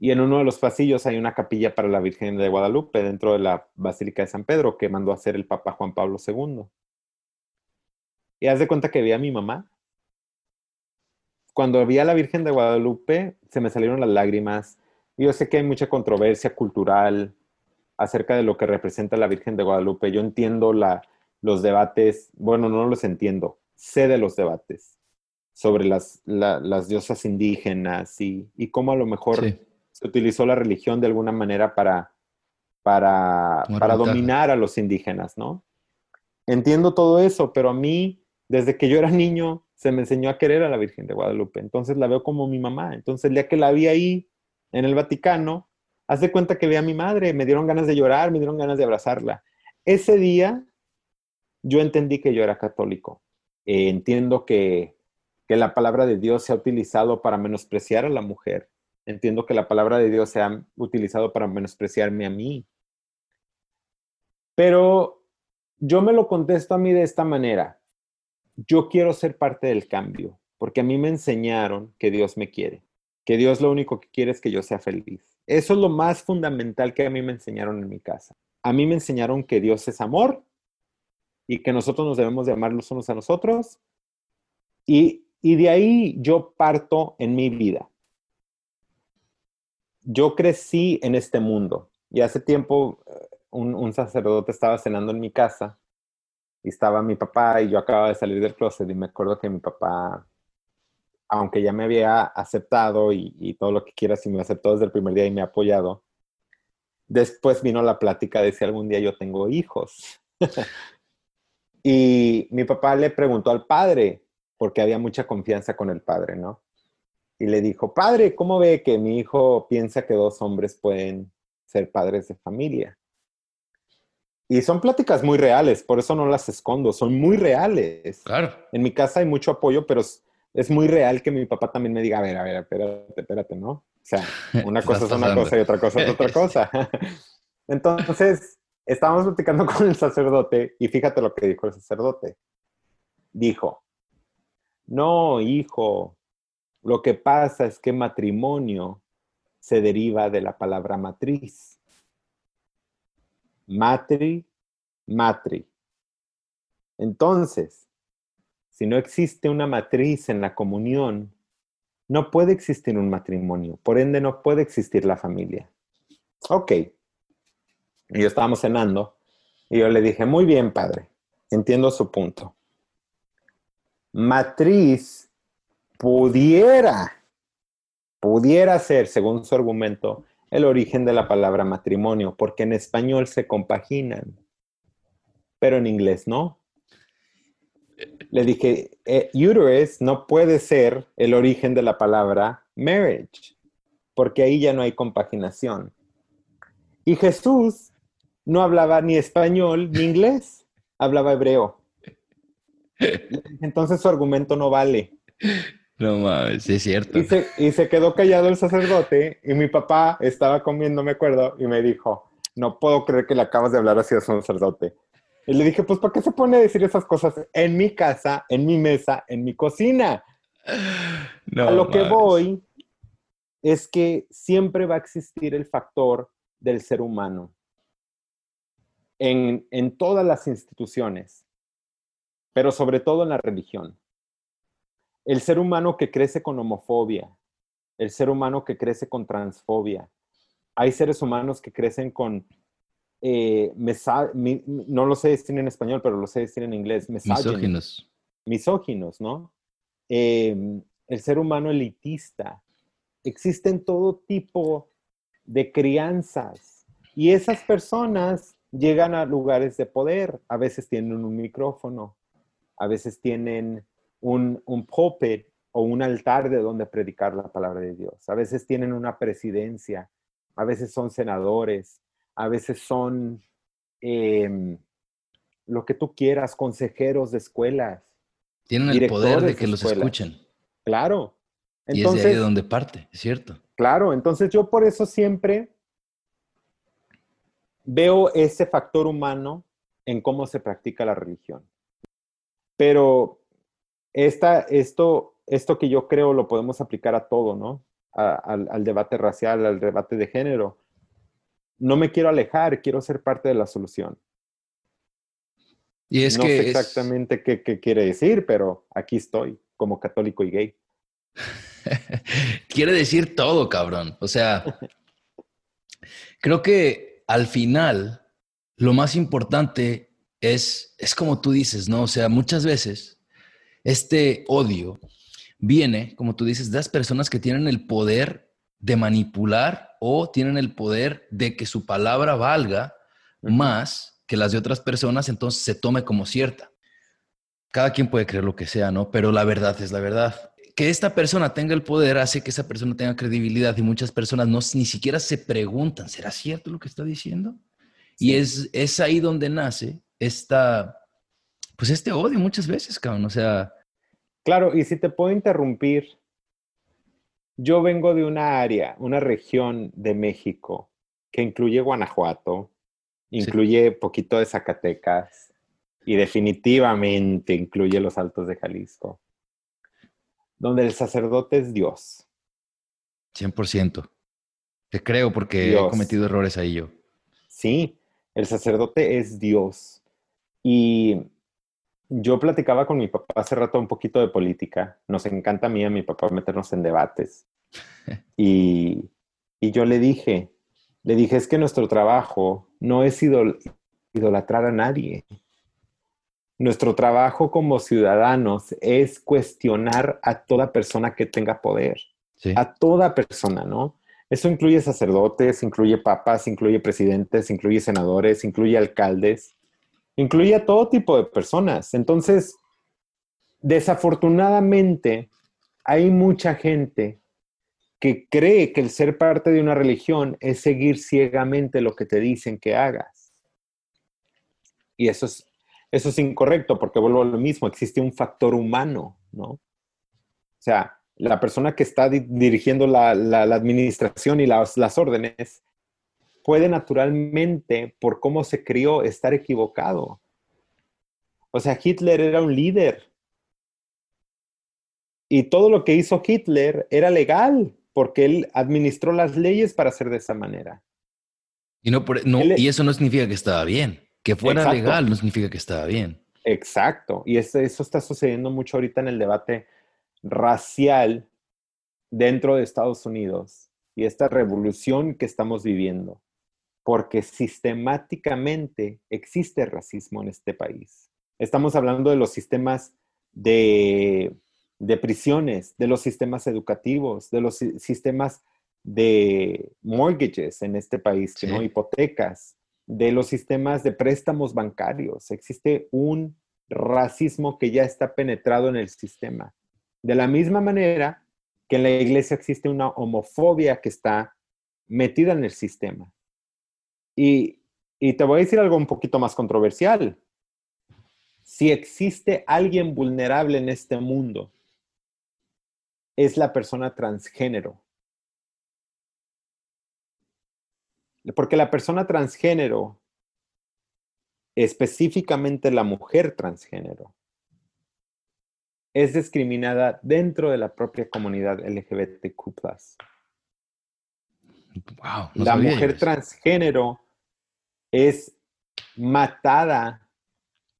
Y en uno de los pasillos hay una capilla para la Virgen de Guadalupe dentro de la Basílica de San Pedro que mandó a hacer el Papa Juan Pablo II. Y haz de cuenta que vi a mi mamá. Cuando vi a la Virgen de Guadalupe, se me salieron las lágrimas. yo sé que hay mucha controversia cultural acerca de lo que representa la Virgen de Guadalupe. Yo entiendo los debates, bueno, no los entiendo, sé de los debates sobre las, diosas indígenas y, cómo a lo mejor se utilizó la religión de alguna manera para, para, para dominar a los indígenas, ¿no? Entiendo todo eso, pero a mí, desde que yo era niño, se me enseñó a querer a la Virgen de Guadalupe. Entonces la veo como mi mamá. Entonces el día que la vi ahí en el Vaticano, hace cuenta que vi a mi madre, me dieron ganas de llorar, me dieron ganas de abrazarla. Ese día yo entendí que yo era católico. Eh, entiendo que que la palabra de Dios se ha utilizado para menospreciar a la mujer. Entiendo que la palabra de Dios se ha utilizado para menospreciarme a mí. Pero yo me lo contesto a mí de esta manera. Yo quiero ser parte del cambio, porque a mí me enseñaron que Dios me quiere, que Dios lo único que quiere es que yo sea feliz. Eso es lo más fundamental que a mí me enseñaron en mi casa. A mí me enseñaron que Dios es amor y que nosotros nos debemos de amar los unos a nosotros y y de ahí yo parto en mi vida. Yo crecí en este mundo y hace tiempo eh, un, sacerdote estaba cenando en mi casa y estaba mi papá y yo acababa de salir del closet y me acuerdo que mi papá, aunque ya me había aceptado y, todo lo que quieras y me aceptó desde el primer día y me ha apoyado, después vino la plática de si algún día yo tengo hijos. y mi papá le preguntó al padre, porque había mucha confianza con el padre, ¿no? Y le dijo, padre, ¿cómo ve que mi hijo piensa que dos hombres pueden ser padres de familia? Y son pláticas muy reales, por eso no las escondo, son muy reales. Claro. En mi casa hay mucho apoyo, pero es, muy real que mi papá también me diga, a ver, a ver, espérate, espérate, ¿no? O sea, una cosa es una cosa y otra cosa es otra cosa. Entonces, estábamos platicando con el sacerdote y fíjate lo que dijo el sacerdote. Dijo, no, hijo, lo que pasa es que matrimonio se deriva de la palabra matriz. Matri, matri. Entonces, si no existe una matriz en la comunión, no puede existir un matrimonio, por ende no puede existir la familia. Ok. Y yo estábamos cenando y yo le dije, muy bien, padre, entiendo su punto matriz pudiera, pudiera ser, según su argumento, el origen de la palabra matrimonio, porque en español se compaginan, pero en inglés no. Le dije, eh, uterus no puede ser el origen de la palabra marriage, porque ahí ya no hay compaginación. Y Jesús no hablaba ni español ni inglés, hablaba hebreo. Entonces su argumento no vale. No mames, es cierto. Y se, quedó callado el sacerdote y mi papá estaba comiendo, me acuerdo, y me dijo, no puedo creer que le acabas de hablar así a su sacerdote. Y le dije, pues, ¿para qué se pone a decir esas cosas en mi casa, en mi mesa, en mi cocina? a lo que voy es que siempre va a existir el factor del ser humano en, en todas las instituciones pero sobre todo en la religión. El ser humano que crece con homofobia, el ser humano que crece con transfobia. Hay seres humanos que crecen con, eh, no lo sé decir en español, pero lo sé decir en inglés, misóginos. Misóginos, ¿no? Em, el ser humano elitista. Existen todo tipo de crianzas y esas personas llegan a lugares de poder. A veces tienen un micrófono, a veces tienen un, un pulpit o un altar de donde predicar la palabra de Dios. A veces tienen una presidencia, a veces son senadores, a veces son em, lo que tú quieras, consejeros de escuelas. Tienen el poder de que los escuchen. Claro. Entonces, y es de ahí de donde parte, es cierto. Claro, entonces yo por eso siempre veo ese factor humano en cómo se practica la religión. Pero esta, esto, esto que yo creo lo podemos aplicar a todo, ¿no? al, debate racial, al debate de género. No me quiero alejar, quiero ser parte de la solución. Y es no sé exactamente qué, qué, quiere decir, pero aquí estoy, como católico y gay. quiere decir todo, cabrón. O sea, Creo que al final lo más importante es, es como tú dices, ¿no? O sea, muchas veces este odio viene, como tú dices, de las personas que tienen el poder de manipular o tienen el poder de que su palabra valga más que las de otras personas, entonces se tome como cierta. Cada quien puede creer lo que sea, ¿no? Pero la verdad es la verdad. Que esta persona tenga el poder hace que esa persona tenga credibilidad y muchas personas no ni siquiera se preguntan, ¿será cierto lo que está diciendo? Y es, es ahí donde nace esta, pues este odio muchas veces, cabrón. O sea, Claro, y si te puedo interrumpir, yo vengo de una área, una región de México que incluye Guanajuato, incluye poquito de Zacatecas y definitivamente incluye los Altos de Jalisco, donde el sacerdote es Dios. 100%. Te creo porque he cometido errores ahí yo. Sí, el sacerdote es Dios. Y yo platicaba con mi papá hace rato un poquito de política. Nos encanta a mí y a mi papá meternos en debates. Y, yo le dije, le dije, es que nuestro trabajo no es idolatrar a nadie. Nuestro trabajo como ciudadanos es cuestionar a toda persona que tenga poder. A toda persona, ¿no? Eso incluye sacerdotes, incluye papas, incluye presidentes, incluye senadores, incluye alcaldes incluye a todo tipo de personas. Entonces, desafortunadamente, hay mucha gente que cree que el ser parte de una religión es seguir ciegamente lo que te dicen que hagas. Y eso es, eso es incorrecto, porque vuelvo a lo mismo, existe un factor humano, ¿no? O sea, la persona que está dirigiendo la, administración y las, las órdenes puede naturalmente, por cómo se crió, estar equivocado. O sea, Hitler era un líder. Y todo lo que hizo Hitler era legal, porque él administró las leyes para hacer de esa manera. Y, no, y eso no significa que estaba bien. Que fuera legal no significa que estaba bien. Exacto. Y eso, eso está sucediendo mucho ahorita en el debate racial dentro de Estados Unidos y esta revolución que estamos viviendo porque sistemáticamente existe racismo en este país. Estamos hablando de los sistemas de, prisiones, de los sistemas educativos, de los sistemas de mortgages en este país, ¿no? hipotecas, de los sistemas de préstamos bancarios. Existe un racismo que ya está penetrado en el sistema. De la misma manera que en la iglesia existe una homofobia que está metida en el sistema. Y, te voy a decir algo un poquito más controversial. Si existe alguien vulnerable en este mundo, es la persona transgénero. Porque la persona transgénero, específicamente la mujer transgénero, es discriminada dentro de la propia comunidad LGBTQ. Wow, la mujer transgénero es matada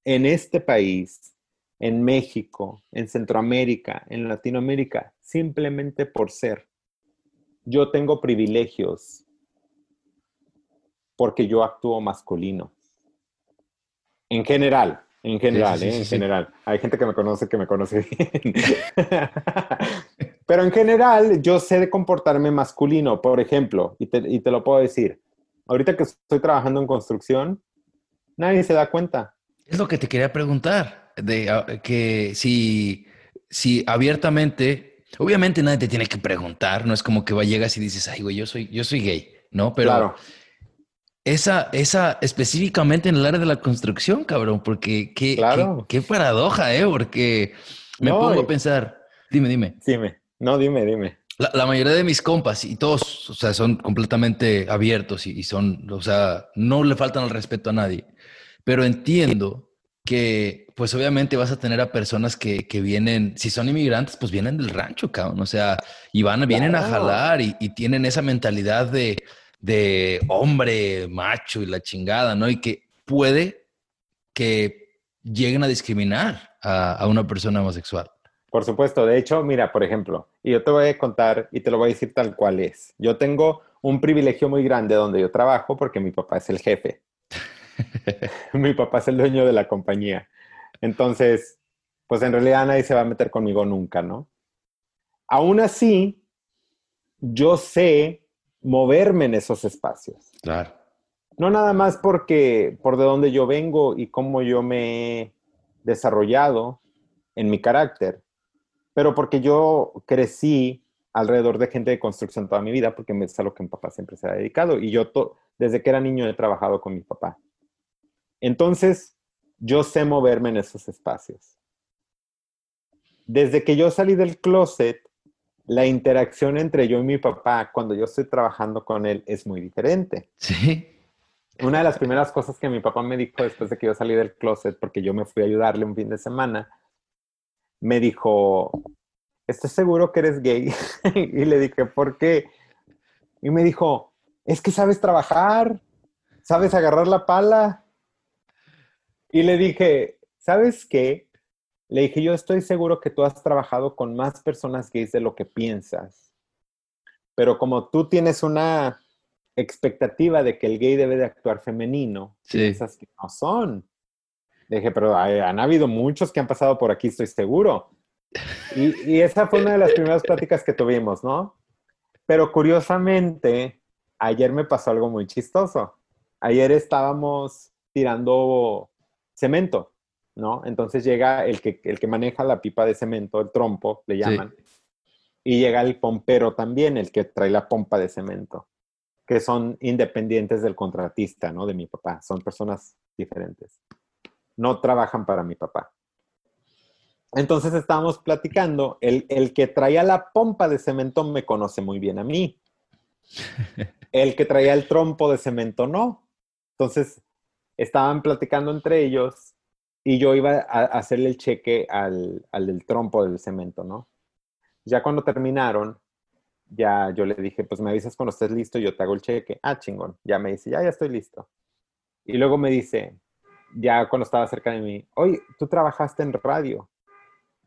en este país, en México, en Centroamérica, en Latinoamérica, simplemente por ser. Yo tengo privilegios porque yo actúo masculino. En general, en general, ¿eh? en general. Hay gente que me conoce que me conoce bien. Pero en general, yo sé comportarme masculino, por ejemplo, y te lo puedo decir ahorita que estoy trabajando en construcción, nadie se da cuenta. Es lo que te quería preguntar, de ah, que si, si abiertamente, obviamente nadie te tiene que preguntar, no es como que va, llegas y dices, ay, güey, yo soy, yo soy gay, ¿no? Pero claro. esa, esa específicamente en el área de la construcción, cabrón, porque qué, qué, paradoja, ¿eh? Porque me pongo a pensar, dime, dime. Dime, no, dime, dime. La, mayoría de mis compas y todos, o sea, son completamente abiertos y, son, o sea, no le faltan el respeto a nadie. Pero entiendo que, pues obviamente vas a tener a personas que, que vienen, si son inmigrantes, pues vienen del rancho, cabrón. O sea, y van, vienen a jalar y, y, tienen esa mentalidad de, de hombre, macho y la chingada, ¿no? Y que puede que lleguen a discriminar a, a una persona homosexual. Por supuesto, de hecho, mira, por ejemplo, y yo te voy a contar y te lo voy a decir tal cual es. Yo tengo un privilegio muy grande donde yo trabajo porque mi papá es el jefe. mi papá es el dueño de la compañía. Entonces, pues en realidad nadie se va a meter conmigo nunca, ¿no? Aún así, yo sé moverme en esos espacios. Claro. No nada más porque por de dónde yo vengo y cómo yo me he desarrollado en mi carácter, pero porque yo crecí alrededor de gente de construcción toda mi vida, porque es a lo que mi papá siempre se ha dedicado. Y yo desde que era niño he trabajado con mi papá. Entonces, yo sé moverme en esos espacios. Desde que yo salí del closet, la interacción entre yo y mi papá cuando yo estoy trabajando con él es muy diferente. Sí. Una de las primeras cosas que mi papá me dijo después de que yo salí del closet, porque yo me fui a ayudarle un fin de semana, me dijo, ¿estás seguro que eres gay? y le dije, ¿por qué? Y me dijo, es que sabes trabajar, sabes agarrar la pala. Y le dije, ¿sabes qué? Le dije, yo estoy seguro que tú has trabajado con más personas gays de lo que piensas. Pero como tú tienes una expectativa de que el gay debe de actuar femenino, piensas que no son. Dije, pero han habido muchos que han pasado por aquí, estoy seguro. Y, y, esa fue una de las primeras pláticas que tuvimos, ¿no? Pero curiosamente, ayer me pasó algo muy chistoso. Ayer estábamos tirando cemento, ¿no? Entonces llega el que, el que maneja la pipa de cemento, el trompo, le llaman. Y llega el pompero también, el que trae la pompa de cemento, que son independientes del contratista, ¿no? De mi papá. Son personas diferentes. No trabajan para mi papá. Entonces estábamos platicando, el, el, que traía la pompa de cemento me conoce muy bien a mí. El que traía el trompo de cemento no. Entonces estaban platicando entre ellos y yo iba a hacerle el cheque al, al del trompo del cemento, ¿no? Ya cuando terminaron, ya yo le dije, pues me avisas cuando estés listo, yo te hago el cheque. Ah, chingón. Ya me dice, ya, ya estoy listo. Y luego me dice, ya cuando estaba cerca de mí, oye, tú trabajaste en radio.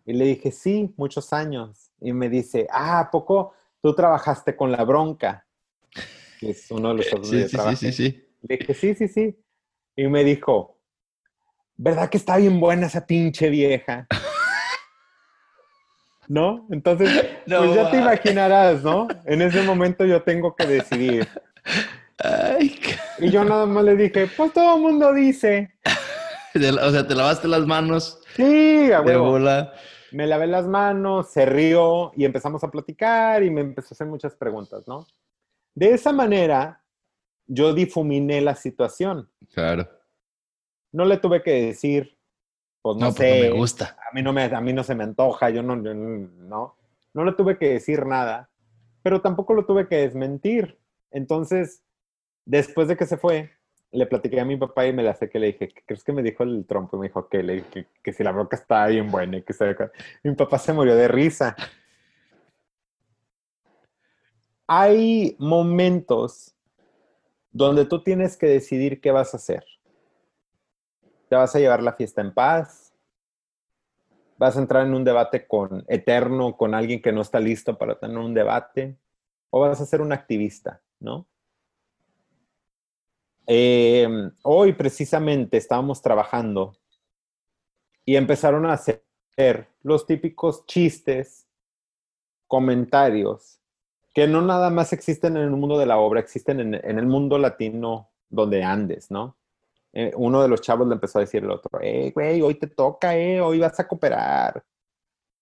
Y le dije, sí, muchos años. Y me dice, ah, ¿a poco tú trabajaste con la bronca? Que es uno de los sí, sí, sí, sí, sí. Le dije, sí, sí, sí. Y me dijo, ¿verdad que está bien buena esa pinche vieja? ¿No? Entonces, pues ya te imaginarás, ¿no? En ese momento yo tengo que decidir. Y yo nada más le dije, pues todo el mundo dice. o sea, te lavaste las manos. Sí, a Me lavé las manos, se rió y empezamos a platicar y me empezó a hacer muchas preguntas, ¿no? De esa manera, yo difuminé la situación. Claro. No le tuve que decir, pues no, sé. No me gusta. A mí no, me, a mí no se me antoja, yo no, no. No le tuve que decir nada, pero tampoco lo tuve que desmentir. Entonces, después de que se fue, le platiqué a mi papá y me la sé que le dije, ¿qué crees que me dijo el trompo? Y me dijo que, si la broca está bien buena y que se... Mi papá se murió de risa. Hay momentos donde tú tienes que decidir qué vas a hacer. ¿Te vas a llevar la fiesta en paz? ¿Vas a entrar en un debate con eterno, con alguien que no está listo para tener un debate? ¿O vas a ser un activista, no? Em, hoy precisamente estábamos trabajando y empezaron a hacer los típicos chistes, comentarios que no nada más existen en el mundo de la obra, existen en, el mundo latino donde andes, ¿no? Eh, uno de los chavos le empezó a decir al otro, eh, güey, hoy te toca, eh, hoy vas a cooperar.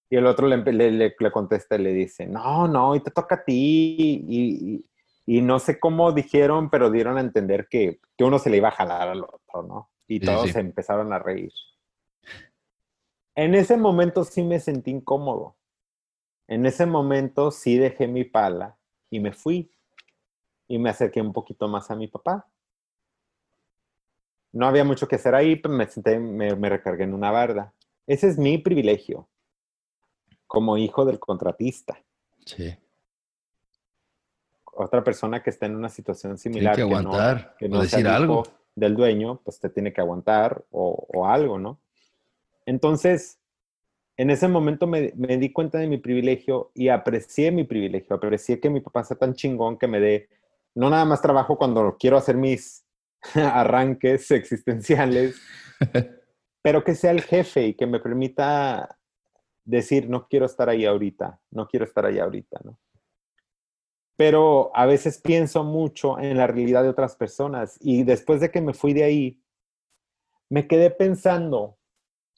Y el otro le, le, le, contesta y le dice, no, no, hoy te toca a ti. Y, no sé cómo dijeron, pero dieron a entender que, que, uno se le iba a jalar al otro, ¿no? Y todos se empezaron a reír. En ese momento sí me sentí incómodo en ese momento sí dejé mi pala y me fui y me acerqué un poquito más a mi papá. No había mucho que hacer ahí, pero me senté, me, recargué en una barda. Ese es mi privilegio como hijo del contratista. Sí. Otra persona que está en una situación similar. Tiene que aguantar, que no, decir algo. Del dueño, pues te tiene que aguantar o, o algo, ¿no? Entonces, en ese momento me, di cuenta de mi privilegio y aprecié mi privilegio, aprecié que mi papá sea tan chingón que me dé no nada más trabajo cuando quiero hacer mis arranques existenciales, pero que sea el jefe y que me permita decir, no quiero estar ahí ahorita, no quiero estar ahí ahorita, ¿no? Pero a veces pienso mucho en la realidad de otras personas y después de que me fui de ahí, me quedé pensando,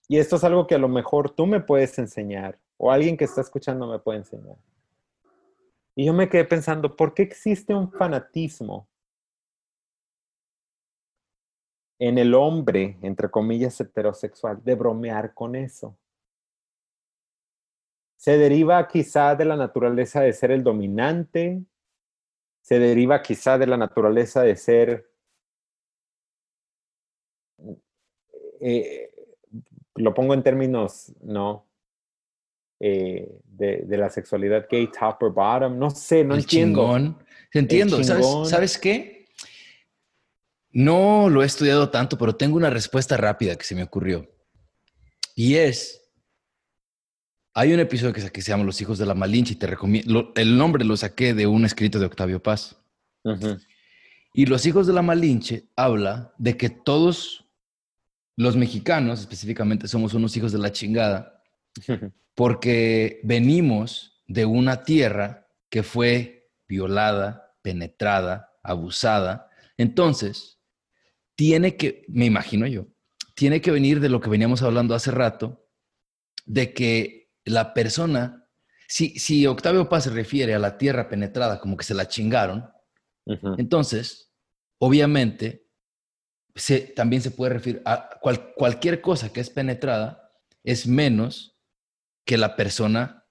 y esto es algo que a lo mejor tú me puedes enseñar o alguien que está escuchando me puede enseñar. Y yo me quedé pensando, ¿por qué existe un fanatismo en el hombre, entre comillas, heterosexual, de bromear con eso? Se deriva quizá de la naturaleza de ser el dominante, se deriva quizá de la naturaleza de ser, eh, lo pongo en términos, ¿no? Eh, de, la sexualidad gay, top or bottom. No sé, no entiendo. Chingón. Entiendo. ¿Sabes, ¿Sabes qué? No lo he estudiado tanto, pero tengo una respuesta rápida que se me ocurrió. Y es, hay un episodio que, se llama Los hijos de la Malinche y te recomiendo, el nombre lo saqué de un escrito de Octavio Paz. Y Los hijos de la Malinche habla de que todos los mexicanos, específicamente, somos unos hijos de la chingada porque venimos de una tierra que fue violada, penetrada, abusada. Entonces, tiene que, me imagino yo, tiene que venir de lo que veníamos hablando hace rato, de que la persona, si, si Octavio Paz se refiere a la tierra penetrada como que se la chingaron, entonces, obviamente, se, también se puede referir a cualquier cosa que es penetrada, es menos que la persona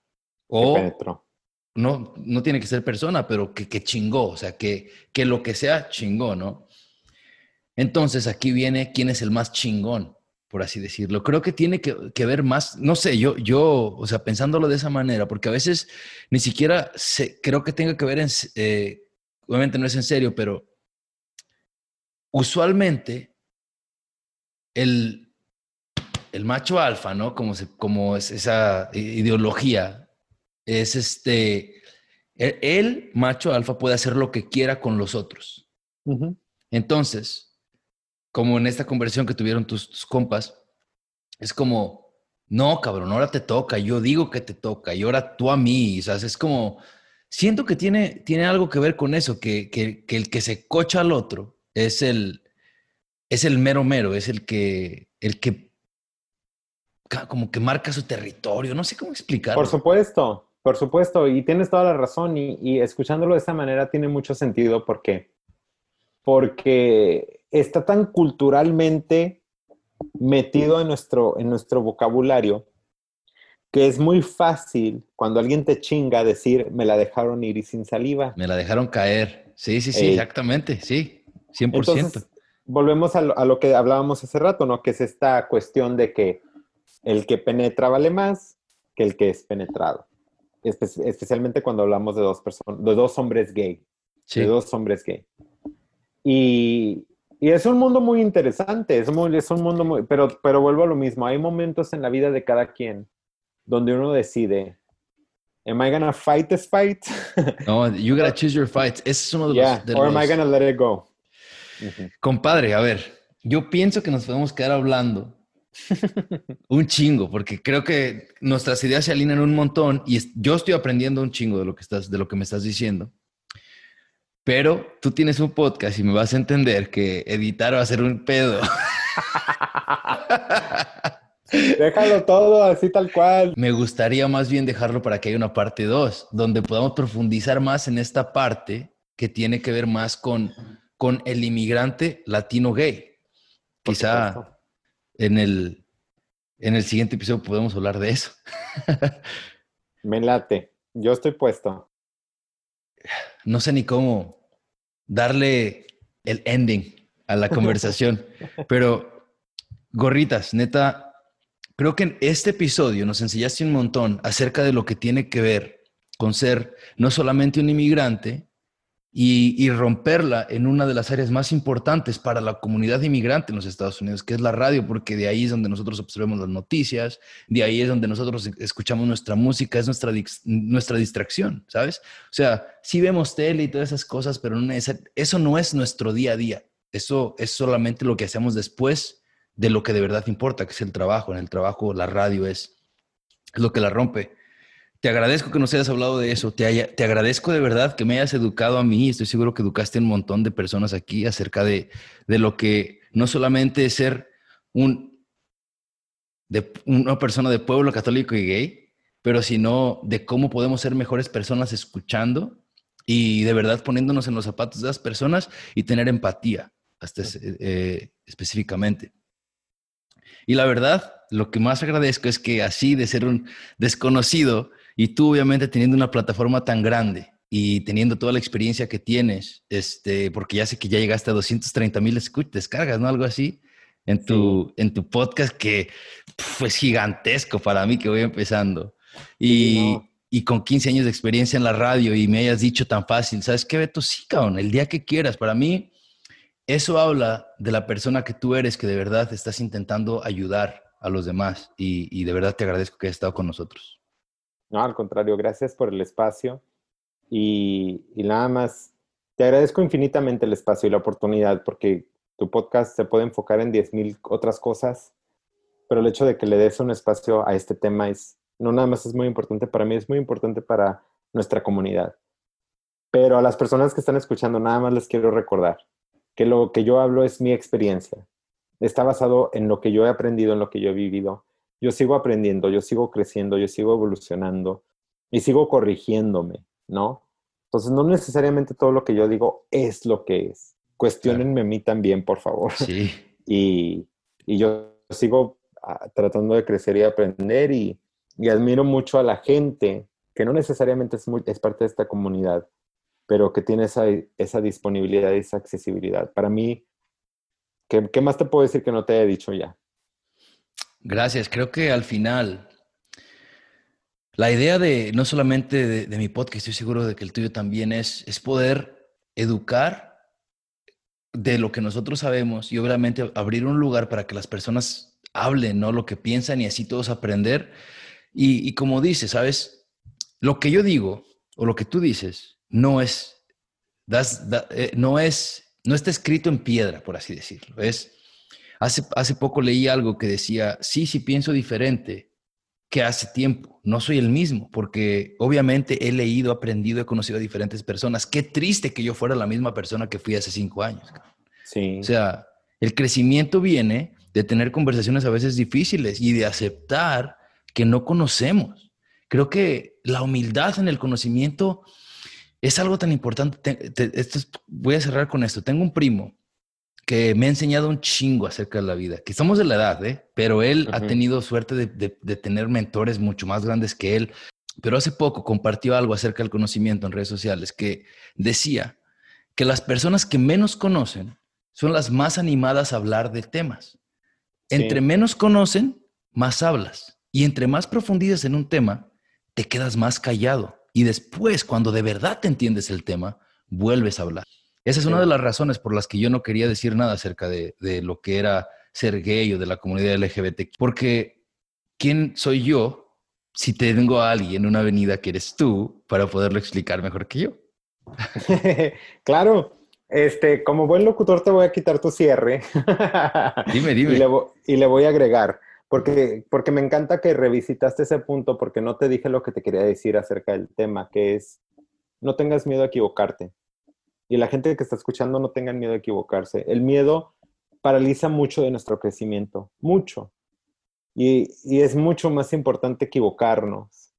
o no, no tiene que ser persona, pero que, que chingó, o sea, que, que lo que sea chingó, ¿no? Entonces aquí viene quién es el más chingón, por así decirlo. Creo que tiene que, que ver más, no sé, yo, yo, o sea, pensándolo de esa manera, porque a veces ni siquiera se, creo que tenga que ver en, eh, obviamente no es en serio, pero usualmente el, el macho alfa, ¿no? Como, como es esa ideología, es este, e, el, macho alfa puede hacer lo que quiera con los otros. Entonces, como en esta conversación que tuvieron tus, compas, es como, no, cabrón, ahora te toca, yo digo que te toca, y ahora tú a mí, ¿sabes? Es como, siento que tiene, tiene algo que ver con eso, que, que, que el que se cocha al otro es el, es el mero mero, es el que, el que como que marca su territorio, no sé cómo explicarlo. Por supuesto, por supuesto, y tienes toda la razón, y, escuchándolo de esta manera tiene mucho sentido porque, porque está tan culturalmente metido en nuestro, en nuestro vocabulario que es muy fácil cuando alguien te chinga decir, me la dejaron ir y sin saliva. Me la dejaron caer. Sí, sí, sí, exactamente, sí, 100%. volvemos a lo, a lo, que hablábamos hace rato, ¿no? Que es esta cuestión de que el que penetra vale más que el que es penetrado. especialmente cuando hablamos de dos personas, de dos hombres gay. De dos hombres gay. Y, es un mundo muy interesante, es, es un mundo muy, pero, pero vuelvo a lo mismo, hay momentos en la vida de cada quien donde uno decide, am I gonna fight this fight? no, you gotta choose your fights. Ese es uno de los... De or am I gonna let it go? Compadre, a ver, yo pienso que nos podemos quedar hablando un chingo, porque creo que nuestras ideas se alinean un montón y yo estoy aprendiendo un chingo de lo que estás, de lo que me estás diciendo. Pero tú tienes un podcast y me vas a entender que editar va a ser un pedo. Déjalo todo así tal cual. Me gustaría más bien dejarlo para que haya una parte 2, donde podamos profundizar más en esta parte que tiene que ver más con, con el inmigrante latino gay. Quizá en el, en el siguiente episodio podemos hablar de eso. Me late. Yo estoy puesto. No sé ni cómo darle el ending a la conversación, pero gorritas, neta, creo que en este episodio nos enseñaste un montón acerca de lo que tiene que ver con ser no solamente un inmigrante, y, romperla en una de las áreas más importantes para la comunidad inmigrante en los Estados Unidos, que es la radio, porque de ahí es donde nosotros observamos las noticias, de ahí es donde nosotros escuchamos nuestra música, es nuestra, nuestra distracción, ¿sabes? O sea, sí vemos tele y todas esas cosas, pero eso no es nuestro día a día. Eso es solamente lo que hacemos después de lo que de verdad importa, que es el trabajo. En el trabajo, la radio es, es lo que la rompe. Te agradezco que nos hayas hablado de eso. Te, agradezco de verdad que me hayas educado a mí. Estoy seguro que educaste a un montón de personas aquí acerca de, de lo que no solamente es ser un, de, una persona de pueblo católico y gay, pero sino de cómo podemos ser mejores personas escuchando y de verdad poniéndonos en los zapatos de las personas y tener empatía, hasta eh, específicamente. Y la verdad, lo que más agradezco es que así de ser un desconocido, y tú, obviamente, teniendo una plataforma tan grande y teniendo toda la experiencia que tienes, este, porque ya sé que ya llegaste a 230 mil descargas, ¿no? Algo así, en tu, en tu podcast que es gigantesco para mí que voy empezando. Y, y, con 15 años de experiencia en la radio y me hayas dicho tan fácil, ¿sabes qué, Beto? Sí, cabrón, el día que quieras. Para mí, eso habla de la persona que tú eres, que de verdad estás intentando ayudar a los demás. Y, y de verdad te agradezco que hayas estado con nosotros. No, al contrario, gracias por el espacio y, nada más, te agradezco infinitamente el espacio y la oportunidad porque tu podcast se puede enfocar en 10.000 otras cosas, pero el hecho de que le des un espacio a este tema es, no nada más es muy importante para mí, es muy importante para nuestra comunidad. Pero a las personas que están escuchando, nada más les quiero recordar que lo que yo hablo es mi experiencia. Está basado en lo que yo he aprendido, en lo que yo he vivido yo sigo aprendiendo, yo sigo creciendo, yo sigo evolucionando y sigo corrigiéndome, ¿no? Entonces, no necesariamente todo lo que yo digo es lo que es. Cuestionenme a mí también, por favor. Sí. Y, y yo sigo ah, tratando de crecer y aprender y, y, admiro mucho a la gente que no necesariamente es, muy, es parte de esta comunidad, pero que tiene esa, esa disponibilidad y esa accesibilidad. Para mí, ¿qué, ¿qué más te puedo decir que no te haya dicho ya? Gracias. Creo que al final, la idea de no solamente de, mi podcast, estoy seguro de que el tuyo también es, es poder educar de lo que nosotros sabemos y obviamente abrir un lugar para que las personas hablen, ¿no? Lo que piensan y así todos aprender. Y, como dices, ¿sabes? Lo que yo digo o lo que tú dices no es, eh, no es, no está escrito en piedra, por así decirlo. Es, Hace, poco leí algo que decía, sí, sí pienso diferente que hace tiempo. No soy el mismo, porque obviamente he leído, aprendido, he conocido a diferentes personas. Qué triste que yo fuera la misma persona que fui hace cinco años. Sí. O sea, el crecimiento viene de tener conversaciones a veces difíciles y de aceptar que no conocemos. Creo que la humildad en el conocimiento es algo tan importante. voy a cerrar con esto. Tengo un primo que me ha enseñado un chingo acerca de la vida, que somos de la edad, ¿eh? pero él ha tenido suerte de, de, tener mentores mucho más grandes que él. Pero hace poco compartió algo acerca del conocimiento en redes sociales que decía que las personas que menos conocen son las más animadas a hablar de temas. Entre menos conocen, más hablas. Y entre más profundizas en un tema, te quedas más callado. Y después, cuando de verdad te entiendes el tema, vuelves a hablar. Esa es una de las razones por las que yo no quería decir nada acerca de, lo que era ser gay o de la comunidad LGBT. Porque, ¿quién soy yo si tengo a alguien en una avenida que eres tú para poderlo explicar mejor que yo? claro. Este, como buen locutor te voy a quitar tu cierre. dime, dime. Y le, voy a agregar, porque, porque me encanta que revisitaste ese punto, porque no te dije lo que te quería decir acerca del tema, que es, no tengas miedo a equivocarte y la gente que está escuchando no tengan miedo a equivocarse. El miedo paraliza mucho de nuestro crecimiento, mucho. Y, es mucho más importante equivocarnos,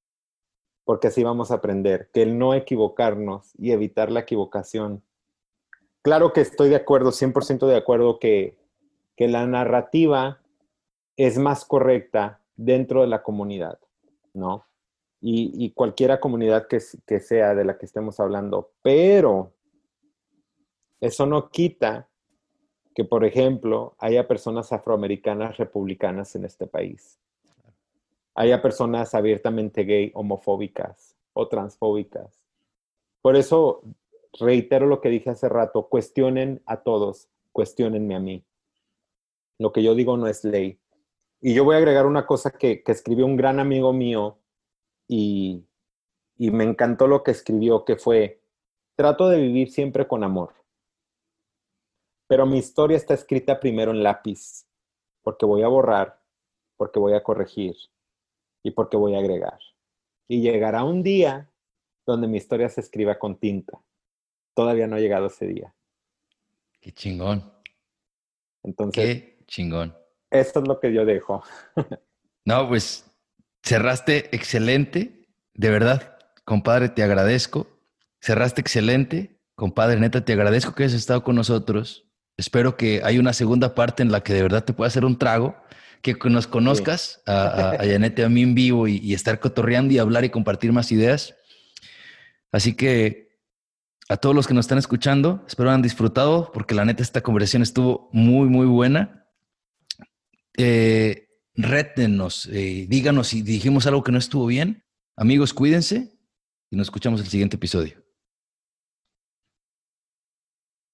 porque así vamos a aprender, que el no equivocarnos y evitar la equivocación. Claro que estoy de acuerdo, 100% de acuerdo que, la narrativa es más correcta dentro de la comunidad, ¿no? Y, y cualquiera comunidad que, que sea de la que estemos hablando, pero eso no quita que, por ejemplo, haya personas afroamericanas republicanas en este país. Haya personas abiertamente gay, homofóbicas o transfóbicas. Por eso reitero lo que dije hace rato, cuestionen a todos, cuestionenme a mí. Lo que yo digo no es ley. Y yo voy a agregar una cosa que, escribió un gran amigo mío y, y me encantó lo que escribió, que fue, trato de vivir siempre con amor. Pero mi historia está escrita primero en lápiz, porque voy a borrar, porque voy a corregir y porque voy a agregar. Y llegará un día donde mi historia se escriba con tinta. Todavía no ha llegado ese día. Qué chingón. Entonces, Qué chingón. esto es lo que yo dejo. No, pues cerraste excelente. De verdad, compadre, te agradezco. Cerraste excelente. Compadre, neta, te agradezco que hayas estado con nosotros. Espero que haya una segunda parte en la que de verdad te pueda hacer un trago, que nos conozcas a, a, a Janet y a mí en vivo y, y estar cotorreando y hablar y compartir más ideas. Así que a todos los que nos están escuchando, espero hayan disfrutado, porque la neta esta conversación estuvo muy, muy buena. Eh, rétenos, eh, díganos si dijimos algo que no estuvo bien. Amigos, cuídense y nos escuchamos el siguiente episodio.